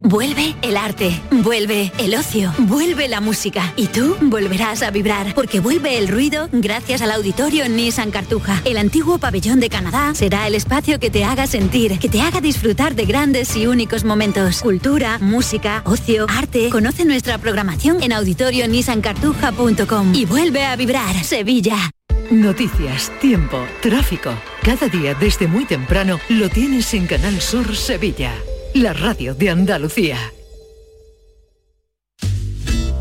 Vuelve el arte, vuelve el ocio, vuelve la música y tú volverás a vibrar porque vuelve el ruido gracias al auditorio Nissan Cartuja. El antiguo pabellón de Canadá será el espacio que te haga sentir, que te haga disfrutar de grandes y únicos momentos. Cultura, música, ocio, arte. Conoce nuestra programación en auditorionissancartuja.com y vuelve a vibrar Sevilla. Noticias, tiempo, tráfico. Cada día desde muy temprano lo tienes en Canal Sur Sevilla la radio de Andalucía.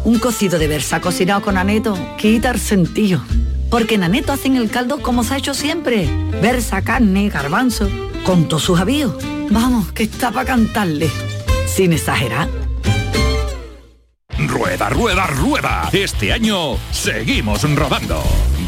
Un cocido de versa cocinado con aneto quita el sentido. Porque en aneto hacen el caldo como se ha hecho siempre. Versa, carne, garbanzo, con todos sus avíos. Vamos, que está para cantarle. Sin exagerar. Rueda, rueda, rueda. Este año seguimos rodando.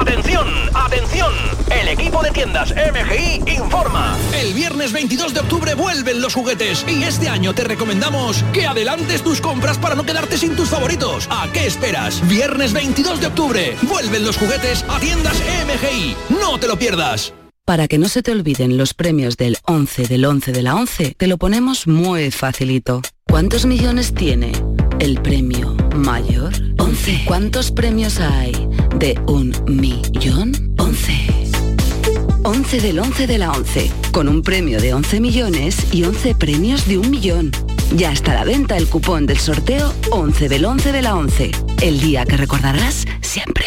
¡Atención! ¡Atención! El equipo de tiendas MGI informa. El viernes 22 de octubre vuelven los juguetes y este año te recomendamos que adelantes tus compras para no quedarte sin tus favoritos. ¿A qué esperas? Viernes 22 de octubre vuelven los juguetes a tiendas MGI. No te lo pierdas. Para que no se te olviden los premios del 11 del 11 de la 11, te lo ponemos muy facilito. ¿Cuántos millones tiene el premio mayor? 11. ¿Cuántos premios hay de un millón? 11. 11 del 11 de la 11, con un premio de 11 millones y 11 premios de un millón. Ya está a la venta el cupón del sorteo 11 del 11 de la 11, el día que recordarás siempre.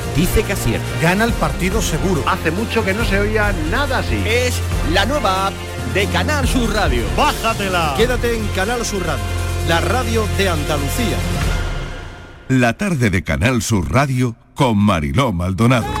dice que acierta. Gana el partido seguro. Hace mucho que no se oía nada así. Es la nueva app de Canal Sur Radio. ¡Bájatela! Quédate en Canal Sur Radio, la radio de Andalucía. La tarde de Canal Sur Radio con Mariló Maldonado.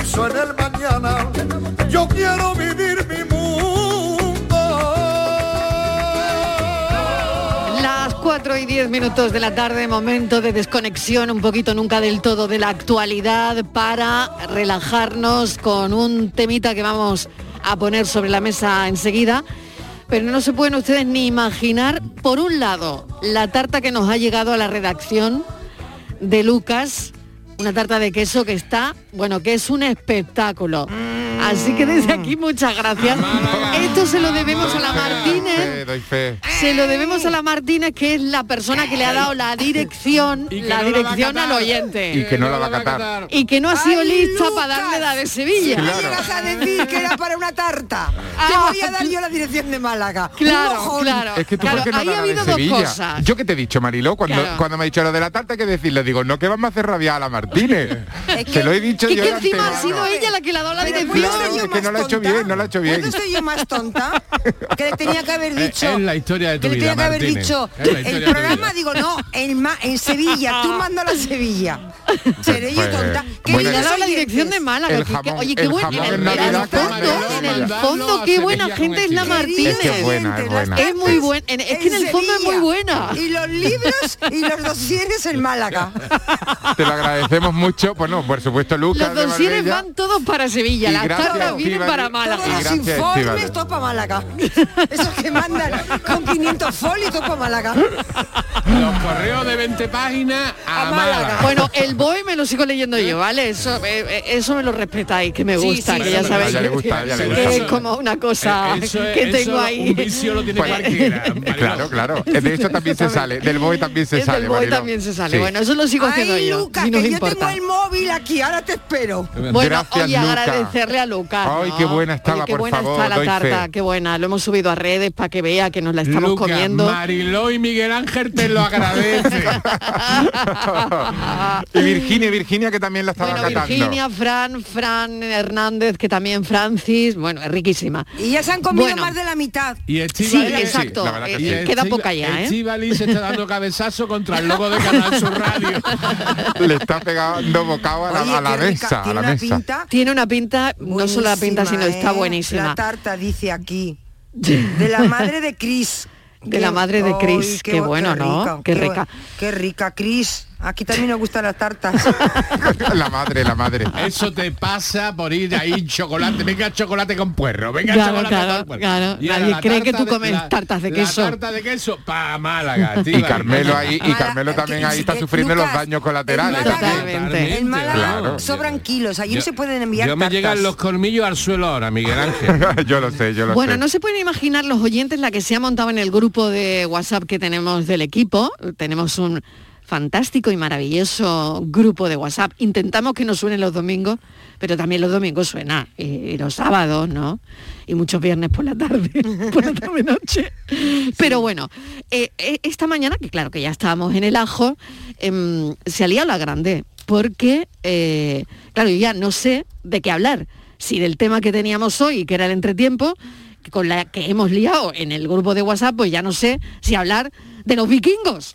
pienso en el mañana, yo quiero vivir mi mundo. Las 4 y 10 minutos de la tarde, momento de desconexión, un poquito nunca del todo de la actualidad para relajarnos con un temita que vamos a poner sobre la mesa enseguida. Pero no se pueden ustedes ni imaginar, por un lado, la tarta que nos ha llegado a la redacción de Lucas, una tarta de queso que está, bueno, que es un espectáculo. Así que desde aquí muchas gracias. Esto se lo debemos a la Martínez. doy fe. Se lo debemos a la Martínez, que es la persona que le ha dado la dirección, la dirección al oyente. Y que no la va a catar. Y que no ha sido lista para darle la de Sevilla. Claro. llegas a decir que era para una tarta? Te voy a dar yo la dirección de Málaga. Claro, claro. Es que tú por qué no ahí das ha habido dos Sevilla. cosas. Yo que te he dicho, Mariló, cuando, Claro. cuando me ha dicho lo de la tarta, hay que decirle, digo, no que vamos a hacer rabiar a la Martínez. Te lo he dicho que, yo que encima ha sido ella la que le ha dado la dirección. ¿Puedo ser yo Es que no lo ha hecho bien, no lo ha hecho bien. ¿Puedo ser yo más tonta? Que le tenía que haber dicho... Es la historia de tu que le vida, tenía que haber dicho... El programa, digo, no, en, Sevilla, tú mándalo a Sevilla. Seré yo Pues, tonta. ¿Qué Pues le ha dices, dado la dirección de Málaga. Que- que- oye, qué el buen, jamón en el, en el fondo, qué Sevilla buena gente es la. Martínez. Es que es muy buena. Es que en el fondo es muy buena. Y los libros y los dosieres en Málaga. Te lo agradecemos mucho. Bueno, por supuesto, Lucas. Los dosieres van todos para Sevilla. Las tartas vienen para Málaga. Todos los Gracias, informes, todo para Málaga. Esos que mandan con 500 folios, todo para Málaga. Los correos de 20 páginas a, A Málaga. Málaga. Bueno, el boy me lo sigo leyendo yo, ¿vale? Eso, eh, eh, eso me lo respetáis, que me gusta, sí, que sí. ya A sabéis le gusta, a ella le que gusta. es como una cosa Eh, eso es- que eso tengo ahí. Un vicio lo tiene Pues- cualquiera. Claro, claro. De esto también se sale. Del boy también se sale. del Mariló. también se sale. Sí. Bueno, eso lo sigo haciendo Ay, yo. Lucas, si que yo importa. tengo el móvil aquí, ahora te espero. Bueno, Gracias, oye, agradecerle a Lucas. Ay, ¿no? qué buena estaba, Oye, qué por buena favor, está la tarta, fe. qué buena. Lo hemos subido a redes para que vea que nos la estamos Lucas, comiendo. Mariló y Miguel Ángel te lo agradece. y Virginia, Virginia que también la estaba Bueno, catando. Virginia, Fran, Fran Hernández, que también Francis, bueno, es riquísima. Y ya se han comido Bueno. más de la mitad. Y Sí, Estíbaliz- exacto. la que eh, sí. eh, queda poca ya, ¿eh? Estíbaliz se está dando cabezazo contra el logo de Canal Sur Radio. Le está pegando bocado a la, Oye, a la rica, mesa. A tiene la una mesa. pinta Tiene una pinta, no solo la pinta, sino está ¿eh? buenísima. La tarta dice aquí. De la madre de Cris. De la madre de Chris, Ay, qué bueno, ¿no? Qué rica. Qué rica, Cris. Aquí también nos gustan las tartas. la madre, la madre. Eso te pasa por ir ahí chocolate. Venga chocolate con puerro. Venga Claro, chocolate claro, con puerro. claro. Y Nadie la cree que tú de- comes la- tartas de la queso. tarta de queso para Málaga. Y Carmelo ahí, y Carmelo también ahí está sufriendo los daños colaterales. en Málaga- también. Totalmente. En Málaga Claro. sobran kilos. Allí no se pueden enviar Yo me tartas. llegan los colmillos al suelo ahora, Miguel Ángel. yo lo sé, yo lo Bueno, sé. no se pueden imaginar los oyentes la que se ha montado en el grupo de WhatsApp que tenemos del equipo. Tenemos un fantástico y maravilloso grupo de WhatsApp. Intentamos que no suene los domingos, pero también los domingos suena. Y, y los sábados, ¿no? Y muchos viernes por la tarde, por la tarde noche. Pero bueno, eh, eh, esta mañana, que claro que ya estábamos en el ajo, em, se ha liado la grande. Porque, eh, claro, yo ya no sé de qué hablar. Si del tema que teníamos hoy, que era el entretiempo, con la que hemos liado en el grupo de WhatsApp, pues ya no sé si hablar de los vikingos.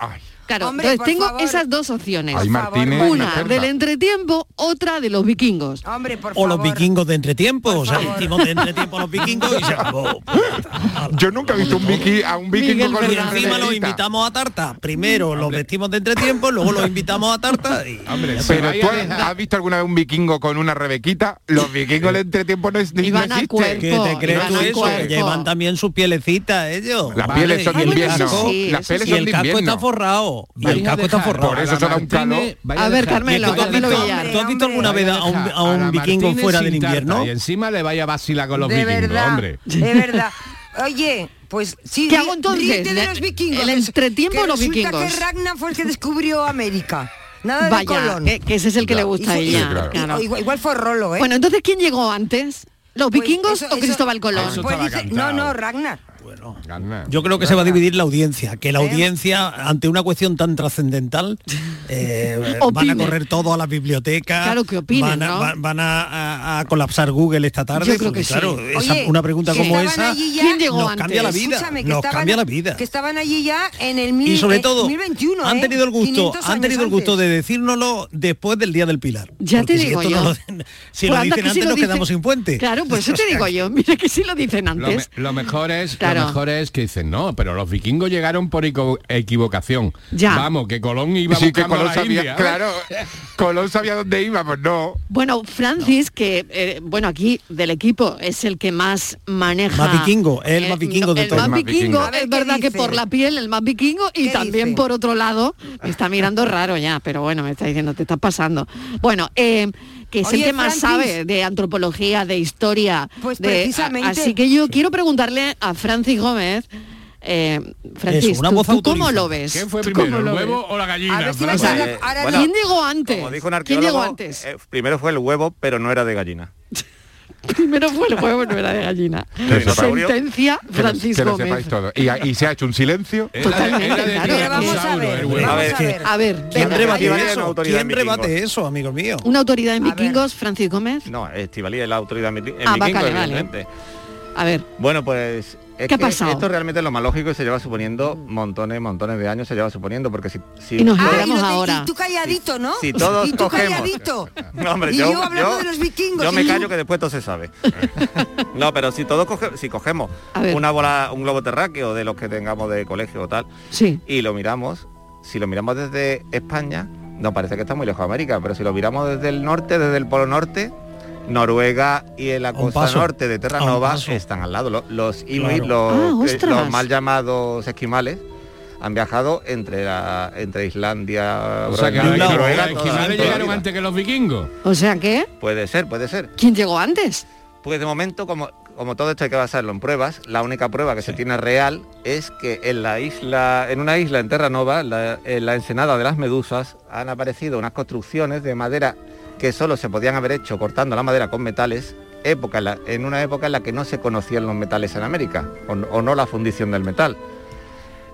Claro, Hombre, entonces tengo favor. esas dos opciones. Martínez, una del entretiempo, otra de los vikingos. Hombre, por O los vikingos de entretiempo, o sea, hicimos de entretiempo a los vikingos y se acabó. Yo nunca he visto un viking, a un vikingo Miguel con Y una encima los rebequita. invitamos a tarta. Primero los vestimos de entretiempo, luego los invitamos a tarta y... Hombre, Pero tú has, visto alguna vez un vikingo con una rebequita? Los vikingos de entretiempo no, es, no existen. cuerpo. ¿Qué te crees tú eso? Cuerpo. llevan también sus pielecita ellos. Las Vale, pieles son y de el invierno. sí, Las el casco está forrado. Y el casco está forrado. Por eso a se da un vais A ver, Carmelo, ¿Tú has visto-. ¿Tú has visto alguna vez a un, a un vikingo Martínez fuera del invierno? Y encima le vaya a vacilar con los de vikingos, verdad, hombre. de verdad. Oye, pues sí, ¿Qué hago entonces? de los vikingos. el entretiempo de los resulta vikingos. que Ragnar fue el que descubrió América. Nada de Vaya, Colón. que, que ese es el que Ya. le gusta a ella. claro. claro. Igual, igual fue Rolo, ¿eh? Bueno, entonces, ¿quién llegó antes? ¿Los Pues vikingos eso- o eso- Cristóbal Colón? Eso Pues dice- no, no, Ragnar. Yo creo que se va a dividir la audiencia, que la audiencia, ante una cuestión tan trascendental, eh, van a correr todo a las bibliotecas. Claro, que opinen, van a, ¿no? va- van a, a- a colapsar Google esta tarde. Yo creo porque, que sí. claro, esa- Oye, una pregunta que como esa allí ya- ¿Quién llegó nos antes? cambia la vida. Escúchame, que Nos estaban- cambia la vida. Que estaban allí ya en el mil, Y sobre eh, todo, 2021, han ¿eh? tenido el gusto, 500 han tenido el gusto antes. de decírnoslo después del Día del Pilar. Ya te si digo esto yo. no lo- si Pues lo dicen que si antes lo nos dicen- quedamos sin puente. Claro, pues eso te digo yo. Mira que sí lo dicen antes. lo mejor es Claro. lo mejor es que dicen no pero los vikingos llegaron por equivo- equivocación Ya. vamos que Colón iba Sí, que Colón a la sabía, India. claro, Colón sabía dónde iba, pues no. Bueno, Francis, que eh, bueno, aquí del equipo es el que más maneja. Más vikingo, es el más vikingo de el todos. más Más vikingo, ver, es ¿qué verdad que dice? por la piel el más vikingo y ¿Qué también dice? por otro lado me está mirando raro ya, pero bueno, me está diciendo, te está pasando. Bueno, eh, que es el Oye, que más Francis. sabe de antropología, de historia. Pues de- precisamente. a- así que yo quiero preguntarle a Francis Gómez. Eh, Francis, Eso, una ¿tú, voz tú cómo lo ves? ¿Quién fue ¿Tú primero el huevo ves? o la gallina A ver si me Francis? sale- Eh, ahora bueno, ¿Quién llegó antes? Como dijo un ¿Quién llegó antes? eh, primero fue el huevo, pero no era de gallina. Primero fue el huevo, no era de gallina. Sentencia Que lo- Francis que lo Gómez. sepáis todo. Y, y se ha hecho un silencio. Totalmente, vamos a ver, A ¿Quién rebate eso? ¿Quién rebate vikingos. eso, amigo mío? una autoridad en vikingos, Francis Gómez. No, Estivali es la autoridad en, Ah, va, vikingo, vale, vale. evidentemente. A ver, Bueno, pues es ¿Qué ha que pasado? esto realmente es lo más lógico y se lleva suponiendo montones, montones de años se lleva suponiendo, porque si, si Y nos Ah, enteramos no ahora. y tú calladito, ¿no? si todos y tú cogemos- calladito. No, hombre, y yo, yo, hablando yo- de los vikingos. yo me callo que después todo se sabe. no, pero si todos coge, si cogemos una bola, un globo terráqueo de los que tengamos de colegio o tal, sí. y lo miramos, si lo miramos desde España, nos parece que está muy lejos de América, pero si lo miramos desde el norte, desde el polo norte, Noruega y en la costa norte de Terranova están al lado. Lo- Los inuit, Claro. Ah, los, eh, ostras. los mal llamados esquimales, han viajado entre la, entre Islandia, o sea que Noruega. los toda- esquimales toda la llegaron vida. antes que los vikingos O sea que, Puede ser, puede ser. ¿quién llegó antes? Pues de momento, como, como todo esto hay que basarlo en pruebas, la única prueba que se tiene real es que en la isla, en una isla en Terranova, la- en la ensenada de las medusas, han aparecido unas construcciones de madera que solo se podían haber hecho cortando la madera con metales, época en, la- en una época en la que no se conocían los metales en América, o, o no la fundición del metal.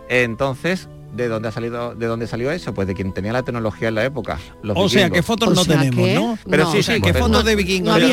Entonces, ¿de dónde ha salido, de dónde salió eso? Pues de quien tenía la tecnología en la época. los O sea, que fotos O no sea tenemos, que- ¿no? Pero no, sí, O sea, sí, que pues, fotos no- de vikingos no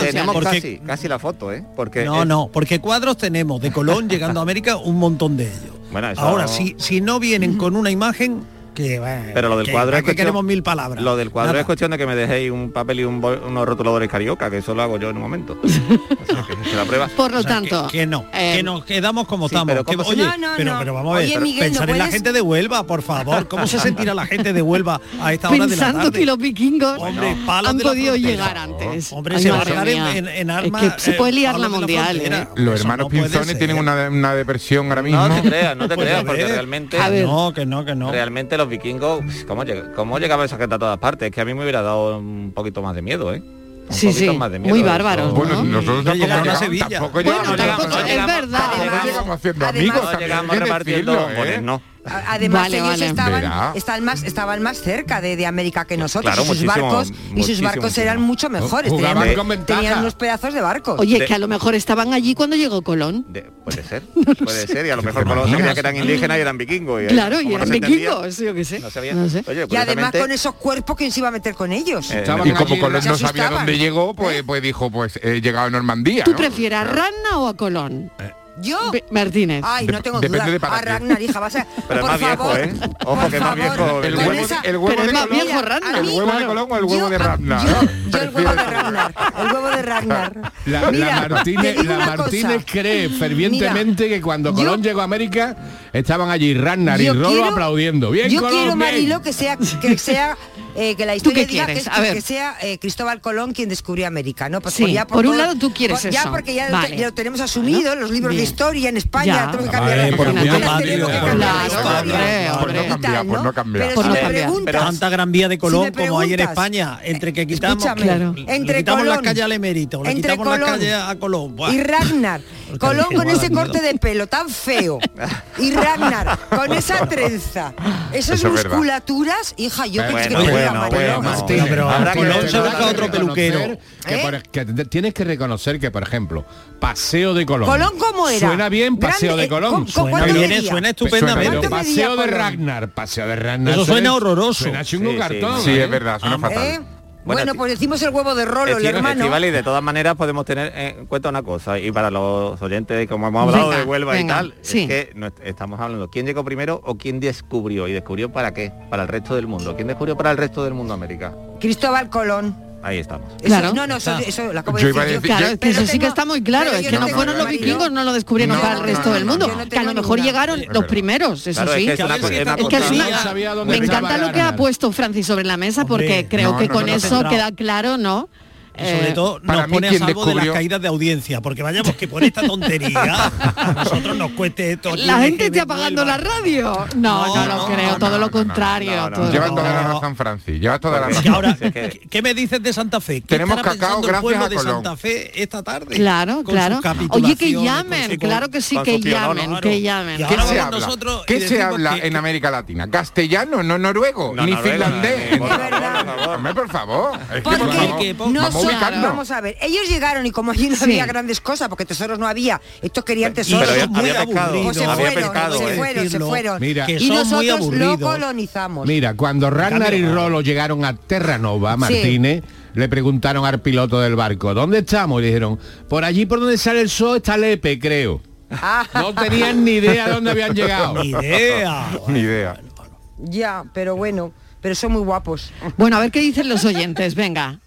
Tenemos porque- casi, casi la foto, ¿eh? Porque No, es- no, porque cuadros tenemos de Colón llegando a América un montón de ellos. Bueno, eso- Ahora, si, si no vienen con una imagen, que bueno, Pero lo del que- cuadro ¿para es cuestión- queremos mil palabras. Lo del cuadro Nada. es cuestión de que me dejéis un papel y un bol- unos rotuladores carioca, que eso lo hago yo en un momento. O sea, que se la prueba. Por lo O sea, tanto, que, que no, eh, que nos quedamos como sí, estamos. pero que- ¿cómo se- oye, No, no, pero, vamos a ver, Oye, Miguel, pensar ¿no en la gente de Huelva, por favor. ¿Cómo se sentirá la gente de Huelva a esta hora de la pensando tarde? que los vikingos Hombre, palos han podido llegar antes. Hombre, Ay, se va a madre dejar en, Es armas. que se eh, puede liar la mundial. ¿eh? Los hermanos Pinzoni tienen una, una depresión ahora mismo. No te creas, no te Pues creas, porque realmente. No, que no, que no. realmente los vikingos, ¿cómo, lleg- cómo llegaba esa gente a todas partes? Es que a mí me hubiera dado un poquito más de miedo, ¿eh? Un Sí, sí, más de miedo. muy bárbaros, Bueno, ¿no? nosotros tampoco a llegamos, Sevilla. tampoco Bueno, llegamos, tampoco, llegamos, es verdad. tampoco Además- llegamos haciendo además- amigos, No llegamos repartiendo decirlo, ¿eh? no. Además Vale, ellos vale. estaban, están más, estaban más cerca de, de América que nosotros Claro, y sus muchísimo, barcos y sus muchísimo, barcos eran mucho mejores. Tenían, con ventaja. tenían unos pedazos de barcos. Oye, De- que a lo mejor estaban allí cuando llegó Colón. De- puede ser, puede ser, y a lo mejor Colón sabía que eran indígenas y eran vikingos. y, Claro, y no eran se entendía, vikingos, yo qué sé. No sabía. No sé. Oye, y además con esos cuerpos, ¿quién se iba a meter con ellos? eh, Estaban Y como Colón se no sabía dónde llegó, pues, pues dijo, pues he llegado a Normandía. ¿Tú prefieres a Ranna o a Colón? Yo. Be- Martínez. Ay, no Dep- tengo depende duda. de para A. Ragnar, hija, vas a... Pero es por viejo, favor, ¿eh? Ojo, por que es más favor, viejo. El huevo, esa- el huevo Pero de más Colón, viejo Ragnar. el huevo de Claro. Colón o el huevo Yo- de Ragnar. Yo, yo el huevo de Prefieres- Ragnar. El huevo de Ragnar. La, Mira, la te Martínez, la cree fervientemente que cuando yo- Colón llegó a América estaban allí Ragnar y Rolo quiero- aplaudiendo. Bien, Yo Colón, quiero, bien. Marilo, que sea, que sea, eh, que la historia qué diga quieres? que, que sea eh, Cristóbal Colón quien descubrió América, ¿no? Pues Sí, ya por un todo- lado tú quieres por- Ya eso. porque ya, lo Vale. ya lo tenemos asumido, los libros de historia en España, Ya. tenemos que cambiar vale, la- por cambiar no cambia, tal, no cambia. Pero Por no cambiar. Tanta gran vía de Colón Si como hay en España, entre que quitamos, le entre quitamos la calle al emérito, le entre quitamos la Colón calle a Colón. buah. y Ragnar Colón con ese corte de pelo tan feo. Y Ragnar con esa trenza. Esas Eso es verdad. musculaturas, hija, yo Bueno, que bueno, pero habrá Colón que- se busca otro peluquero. reconocer Que, ¿Eh? por- que te- tienes que reconocer que, por ejemplo, Paseo de Colón. Colón, ¿cómo era? Suena bien Paseo Grande, de Colón. ¿con- con Suena bien, suena estupendamente. ¿Cuánto medía Paseo de Colón? Ragnar, Paseo de Ragnar. Eso suena horroroso. Suena chungo cartón. Sí, ¿eh? es verdad, suena fatal. Bueno, pues decimos el huevo de rolo, el hermano. Estivali, de todas maneras podemos tener en cuenta una cosa y para los oyentes como hemos hablado Venga, de Huelva venga, y tal sí. es que no estamos hablando quién llegó primero o quién descubrió y descubrió para qué para el resto del mundo quién descubrió para el resto del mundo América Cristóbal Colón. Ahí estamos Eso- Claro. no, no, eso, eso lo acabo Yo de iba a decir yo. decir- Claro, es que eso sí que está muy claro, es que no fueron los vikingos, no lo descubrieron No, para el resto no, del mundo, que a lo mejor llegaron los primeros, eso sí. es Que es una me encanta lo que ha puesto Francis sobre la mesa porque creo que con eso queda claro, ¿no? Y sobre Eh, todo nos pone a salvo de las caídas de audiencia, porque vayamos que por esta tontería a nosotros nos cueste esto. la gente esté apagando la radio. No, no, No, lo no, creo, no, todo no, lo contrario. no, no, todo lo Llevas toda la razón, Francis. Llevas toda la Y razón. ahora, ¿qué- ¿qué me dices de Santa Fe? ¿Qué Tenemos estará cacao pensando el gracias pueblo a de Colón. Santa Fe esta tarde? Claro, claro. Oye, que llamen, claro que sí, que llamen, que llamen. ¿Qué se habla? ¿Qué se habla en América Latina? ¿Castellano, no noruego, No, ni finlandés? Por favor, por favor. Hombre, por favor. Es que, Porque por favor, que no vamos a ver, ellos llegaron y como allí no Sí. había grandes cosas, porque tesoros no había, estos querían tesoros. Pero muy o se aburridos. había fueron, pescado, se eh. fueron, se fueron. Mira. Que y son muy nosotros lo colonizamos. Mira, cuando Ragnar y Rolo llegaron a Terranova, Martínez, le preguntaron al piloto del barco, ¿dónde estamos? Y le dijeron, por allí por donde sale el sol está Lepe, creo. Ah, No tenían ni idea dónde habían llegado. Ni idea. Ni idea. ya, pero bueno, pero son muy guapos. Bueno, a ver qué dicen los oyentes, venga.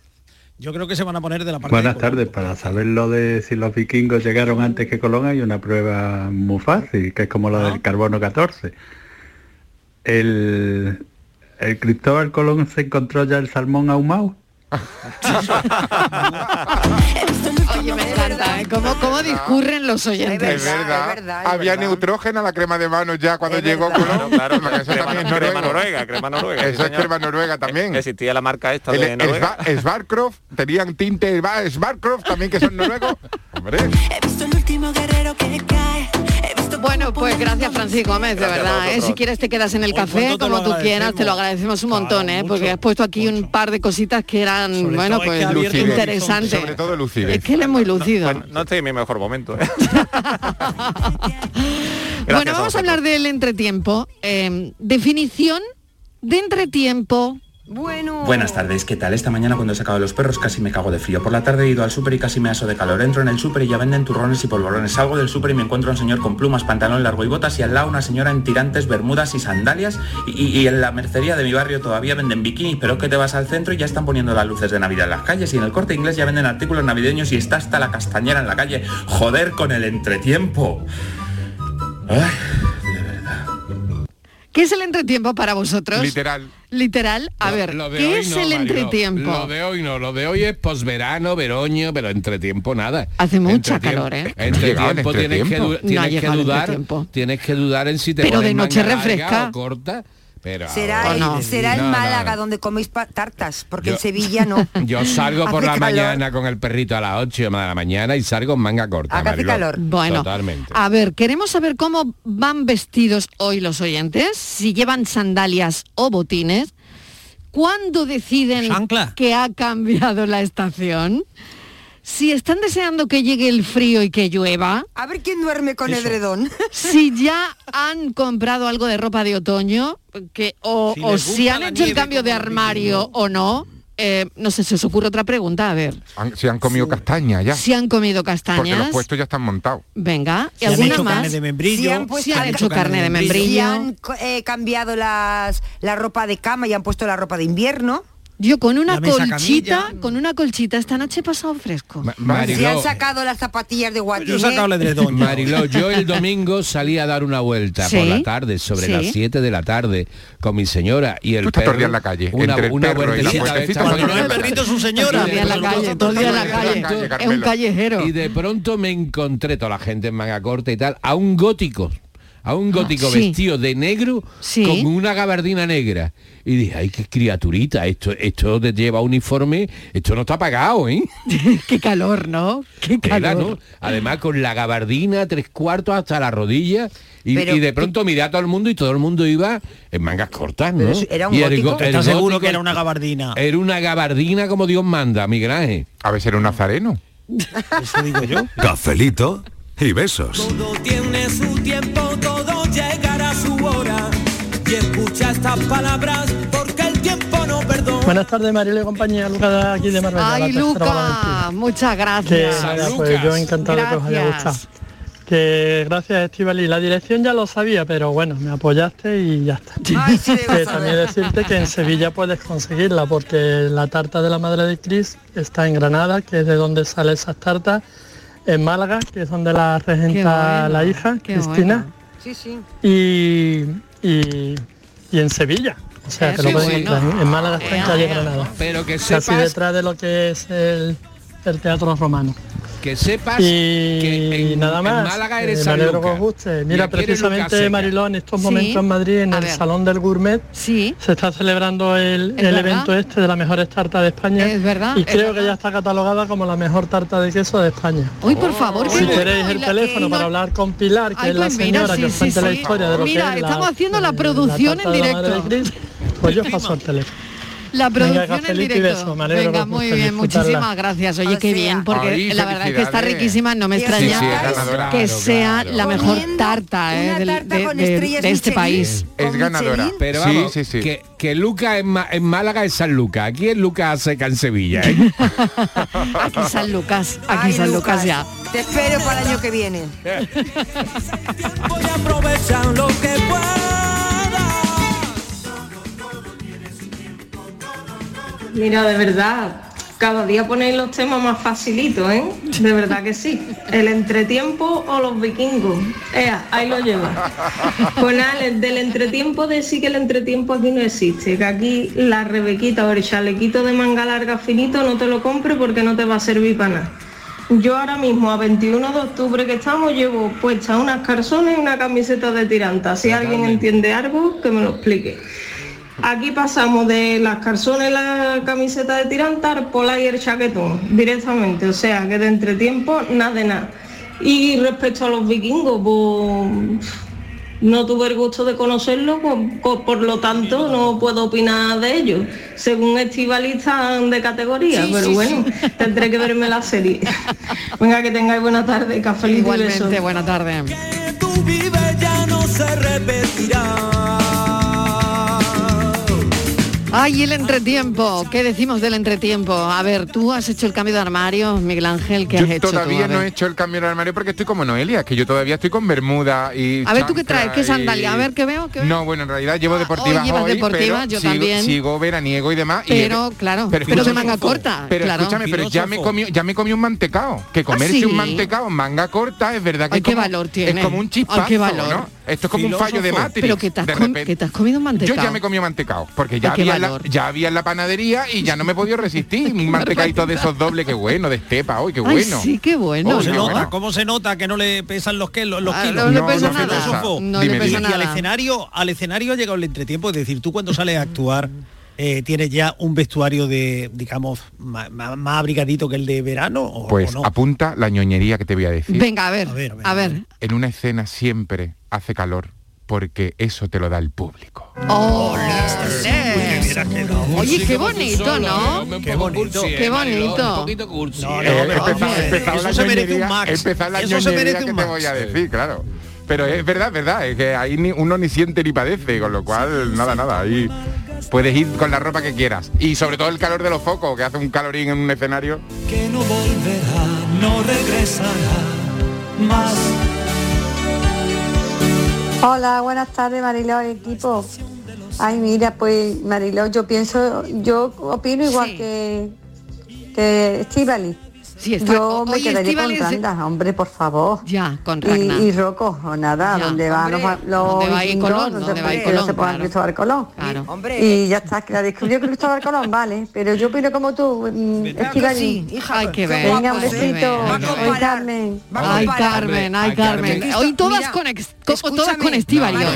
Yo creo que se van a poner de la parte Buenas de tardes. Para saber lo de si los vikingos llegaron antes que Colón hay una prueba muy fácil, que es como la del carbono 14. El, el Cristóbal Colón se encontró ya el salmón ahumado. Oye, me encanta, ¿eh? ¿Cómo, cómo discurren los oyentes? Es verdad. es verdad, es Había verdad. neutrógeno la crema de manos ya cuando Es llegó. Colón. Claro, Porque eso crema, también es crema noruega, crema noruega. sí, Eso es señor. crema noruega también. Existía la marca esta El, de el Noruega. Svarkrov, tenían tinte Svarkrov también que son noruegos. Hombre. Bueno, pues gracias Francisco Gómez, de Gracias a verdad. ¿eh? Si quieres te quedas en el Hoy café como tú quieras, te lo agradecemos. un montón, Claro, ¿eh? porque mucho, has puesto aquí un par de cositas que eran, Sobre bueno, pues interesantes. Sobre todo lucidez. Es que él es muy lucido. Pues no estoy en mi mejor momento. ¿eh? bueno, a vamos a hablar del entretiempo. Eh, definición de entretiempo. Bueno. Buenas tardes, ¿qué tal? Esta mañana cuando he sacado los perros casi me cago de frío. Por la tarde he ido al súper y casi me aso de calor. Entro en el súper y ya venden turrones y polvorones. Salgo del súper y me encuentro a un señor con plumas, pantalón largo y botas y al lado una señora en tirantes, bermudas y sandalias. Y, en la mercería de mi barrio todavía venden bikinis, pero que te vas al centro y ya están poniendo las luces de Navidad en las calles. Y en el corte inglés ya venden artículos navideños y está hasta la castañera en la calle. Joder con el entretiempo. ¿Qué es el entretiempo para vosotros? Literal. Literal. A Lo- ver, lo ¿qué es no, el entretiempo? Lo de hoy no, lo de hoy es posverano, veroño, pero entretiempo nada. Hace mucha Entretiempo- calor, ¿eh? Entretiempo tienes que, No dudar, tienes que dudar en si te Pero de noche refresca. o corta. Pero Será, no? será en No, Málaga no. donde coméis tartas, porque Yo- en Sevilla no. Yo salgo por la calor. mañana con el perrito a las 8 de la mañana y salgo en manga corta. Hace calor. Bueno, Totalmente. a ver, queremos saber cómo van vestidos hoy los oyentes, si llevan sandalias o botines, cuándo deciden Chancla. que ha cambiado la estación, si están deseando que llegue el frío y que llueva, A ver quién duerme con Eso. edredón. si ya han comprado algo de ropa de otoño, que, o Si o si han hecho el cambio de armario o no. Eh, no sé, se os ocurre otra pregunta, a ver. Han- se han comido castaña ya. Si han comido Porque los castañas, puestos ya están montados. venga, ¿y Si han alguna más? carne de membrillo. Si han puesto- Si han hecho carne de membrillo. Si han eh, cambiado las, la ropa de cama y han puesto la ropa de invierno. Yo con una colchita, camilla. con una colchita esta noche he pasado fresco. Ma- Si han Mariló, sacado las zapatillas de Yo he guatine. sacado el edredón. ya. Mariló, yo el domingo salí a dar una vuelta Sí, por la tarde, sobre sí. las 7 de la tarde, con mi señora y el perro. día en la calle, Una, entre el una perro y la estas cuando con no el perrito es su señora. Todo el día en la calle, todo día en la calle. Es un callejero. Y de pronto me encontré toda la gente en manga corta y tal, a un gótico, a un gótico sí. vestido de negro Sí. con una gabardina negra. Y dije, ay, qué criaturita, esto, esto te lleva uniforme, esto no está pagado, ¿eh? Qué calor, ¿no? Qué calor. ¿no? Además con la gabardina, tres cuartos hasta la rodilla. Y, Pero- y de pronto miré a todo el mundo y todo el mundo iba en mangas cortas, ¿no? Era un Y el gótico. el ¿Estás seguro gótico- que era una gabardina? Era una gabardina como Dios manda, Miguel Ángel. A ver si era un nazareno. Eso digo yo. Cafelito y besos. Todo tiene su tiempo, llegará su hora. Y escucha estas palabras porque el tiempo no perdona. Buenas tardes, Marilo y compañía, Lucas de aquí de Marbella. Ay, Luca, muchas Que, gracias. nada, pues yo encantado de que os haya Gracias. gustado. Que gracias Estivali, la dirección ya lo sabía, pero bueno, me apoyaste y ya está. que también decirte que en Sevilla puedes conseguirla porque la tarta de la madre de Cris está en Granada, que es de donde sale esas tartas, en Málaga, que es donde la regenta bueno, la hija, qué Cristina, Sí, sí. y, y, y en Sevilla. O sea, que lo bueno. encontrar en- en Málaga está en calle. Granada. Pero que Casi sepas- detrás de lo que es el, el teatro romano. Que sepas y, que en, nada más. en Málaga eh, eres me San alegro que Lucas. os guste. Y Mira, precisamente. Mariló, en estos Sí. momentos en Madrid, en A el ver. Salón del Gourmet, Sí. se está celebrando el, ¿Es el evento este de las mejores tartas de España. Es verdad, Y es creo verdad. que ya está catalogada como la mejor tarta de queso de España. Uy, por favor, Si qué bueno. queréis el la- teléfono para hablar con Pilar, que Ay, es la pues mira, señora sí, que os sí, cuente la sí. historia de lo Mira, que es la- estamos haciendo la eh, producción tarta en la directo. Pues yo os paso el teléfono. La Venga, producción en cafelito y directo. beso, me alegro Venga, muy bien, muchísimas gracias. Oye, qué bien, porque Ay, la verdad es que está riquísima, no me extraña sí, es ganadora. que Claro, sea claro. la mejor tarta, eh, una del- tarta de, este Michelin. país. Es ganadora. Pero Sí, vamos, sí, sí. Que, que Lucas en, Ma- en Málaga es San Lucas. Aquí es Lucas Seca en Sevilla, ¿eh? Aquí San Lucas, aquí Ay, San Lucas ya. Te espero para el año que viene. Mira, de verdad, cada día ponéis los temas más facilitos, ¿eh? De verdad que sí. El entretiempo o los vikingos. Ea, ahí lo lleva. Pues nada, el- del entretiempo decir que el entretiempo aquí no existe, que aquí la rebequita o el chalequito de manga larga finito no te lo compre porque no te va a servir para nada. Yo ahora mismo, a 21 de octubre que estamos, llevo puesta unas calzones y una camiseta de tiranta. Si alguien entiende algo, que me lo explique. Aquí pasamos de las calzones, la camiseta de tiranta, al polar y el chaquetón, directamente. O sea, que de entretiempo, nada de nada. Y respecto a los vikingos, pues no tuve el gusto de conocerlos, pues, co- por lo tanto no puedo opinar de ellos. Según estivalistas de categoría, Sí, pero sí, bueno, tendré que verme la serie. Venga, que tengáis buena tarde, y besos. Igualmente, buena tarde. Tú vives ya no se repetirá. Ay, el entretiempo. ¿Qué decimos del entretiempo? A ver, tú has hecho el cambio de armario, Miguel Ángel, ¿qué Yo has hecho todavía no he hecho el cambio de armario porque estoy como Noelia, que yo todavía estoy con bermuda y A ver, ¿tú qué traes? ¿Qué y- sandalia? A ver, ¿qué veo? ¿Qué veo? No, bueno, en realidad llevo deportivas hoy llevas hoy, deportivas, pero yo sigo, también. sigo veraniego y demás. y Pero, he- claro, pero de escúchame, manga corta, Pero claro. escúchame, pero ya me comí, ya me comí un mantecao. Que comerse sí? un mantecao en manga corta es verdad que Ay, es qué como, valor tiene. es como un Ay, chispazo, qué valor. ¿no? Esto es como un fallo de Matrix. Pero que te has, de comido un mantecao. Yo ya me comí mantecao, porque ya Ay, había, la, ya había en la panadería y ya no me he podido resistir. Un mantecaito de esos dobles, qué bueno, de estepa, hoy qué Ay, bueno. sí, qué bueno. ¿Cómo se nota? bueno. ¿Cómo se nota que no le pesan los, que, los, los Ah, kilos? no le No, pesa no nada. pesa. Filósofo. No le Y- pesa y al escenario, al escenario ha llegado el entretiempo, es decir, tú cuando sales a actuar eh, tienes ya un vestuario de, digamos, más, abrigadito que el de verano o, Pues o no. apunta la ñoñería que te voy a decir. Venga, a ver, a ver. En una escena siempre hace calor porque eso te lo da el público. Oh, Oye, qué bonito, ¿no? Qué bonito. Qué bonito. Eh, empezado eso se merece un max. empezado la Eso se merece que un te max. voy a decir, claro. Pero es verdad, es verdad, es que ahí ni, uno ni siente ni padece, con lo cual, nada, nada, ahí puedes ir con la ropa que quieras. Y sobre todo el calor de los focos, que hace un calorín en un escenario. que no volverá, no regresará más. Hola, buenas tardes Mariló y equipo. Ay, mira, pues Mariló, yo pienso, yo opino igual que, que Estivali. Sí, está- Yo me quedaría con Estíbaliz- Randa, hombre, por favor. Ya, con Y, Ragnar. y Rocco, o nada, Ya. donde van los, Hombre, los ¿dónde va Colón? donde ¿Dónde va no Colón? se Claro. Cristóbal Colón. Claro. Y ya está, que la descubrió Cristóbal Colón, vale. Pero yo opino como tú, mm, Estíbaliz. sí, hija, Hay que qué ver. Venga, un besito. Ay, Carmen. Ay, Carmen, ay, Carmen. Hoy todas Mira, con ex- como todas con Estíbaliz no,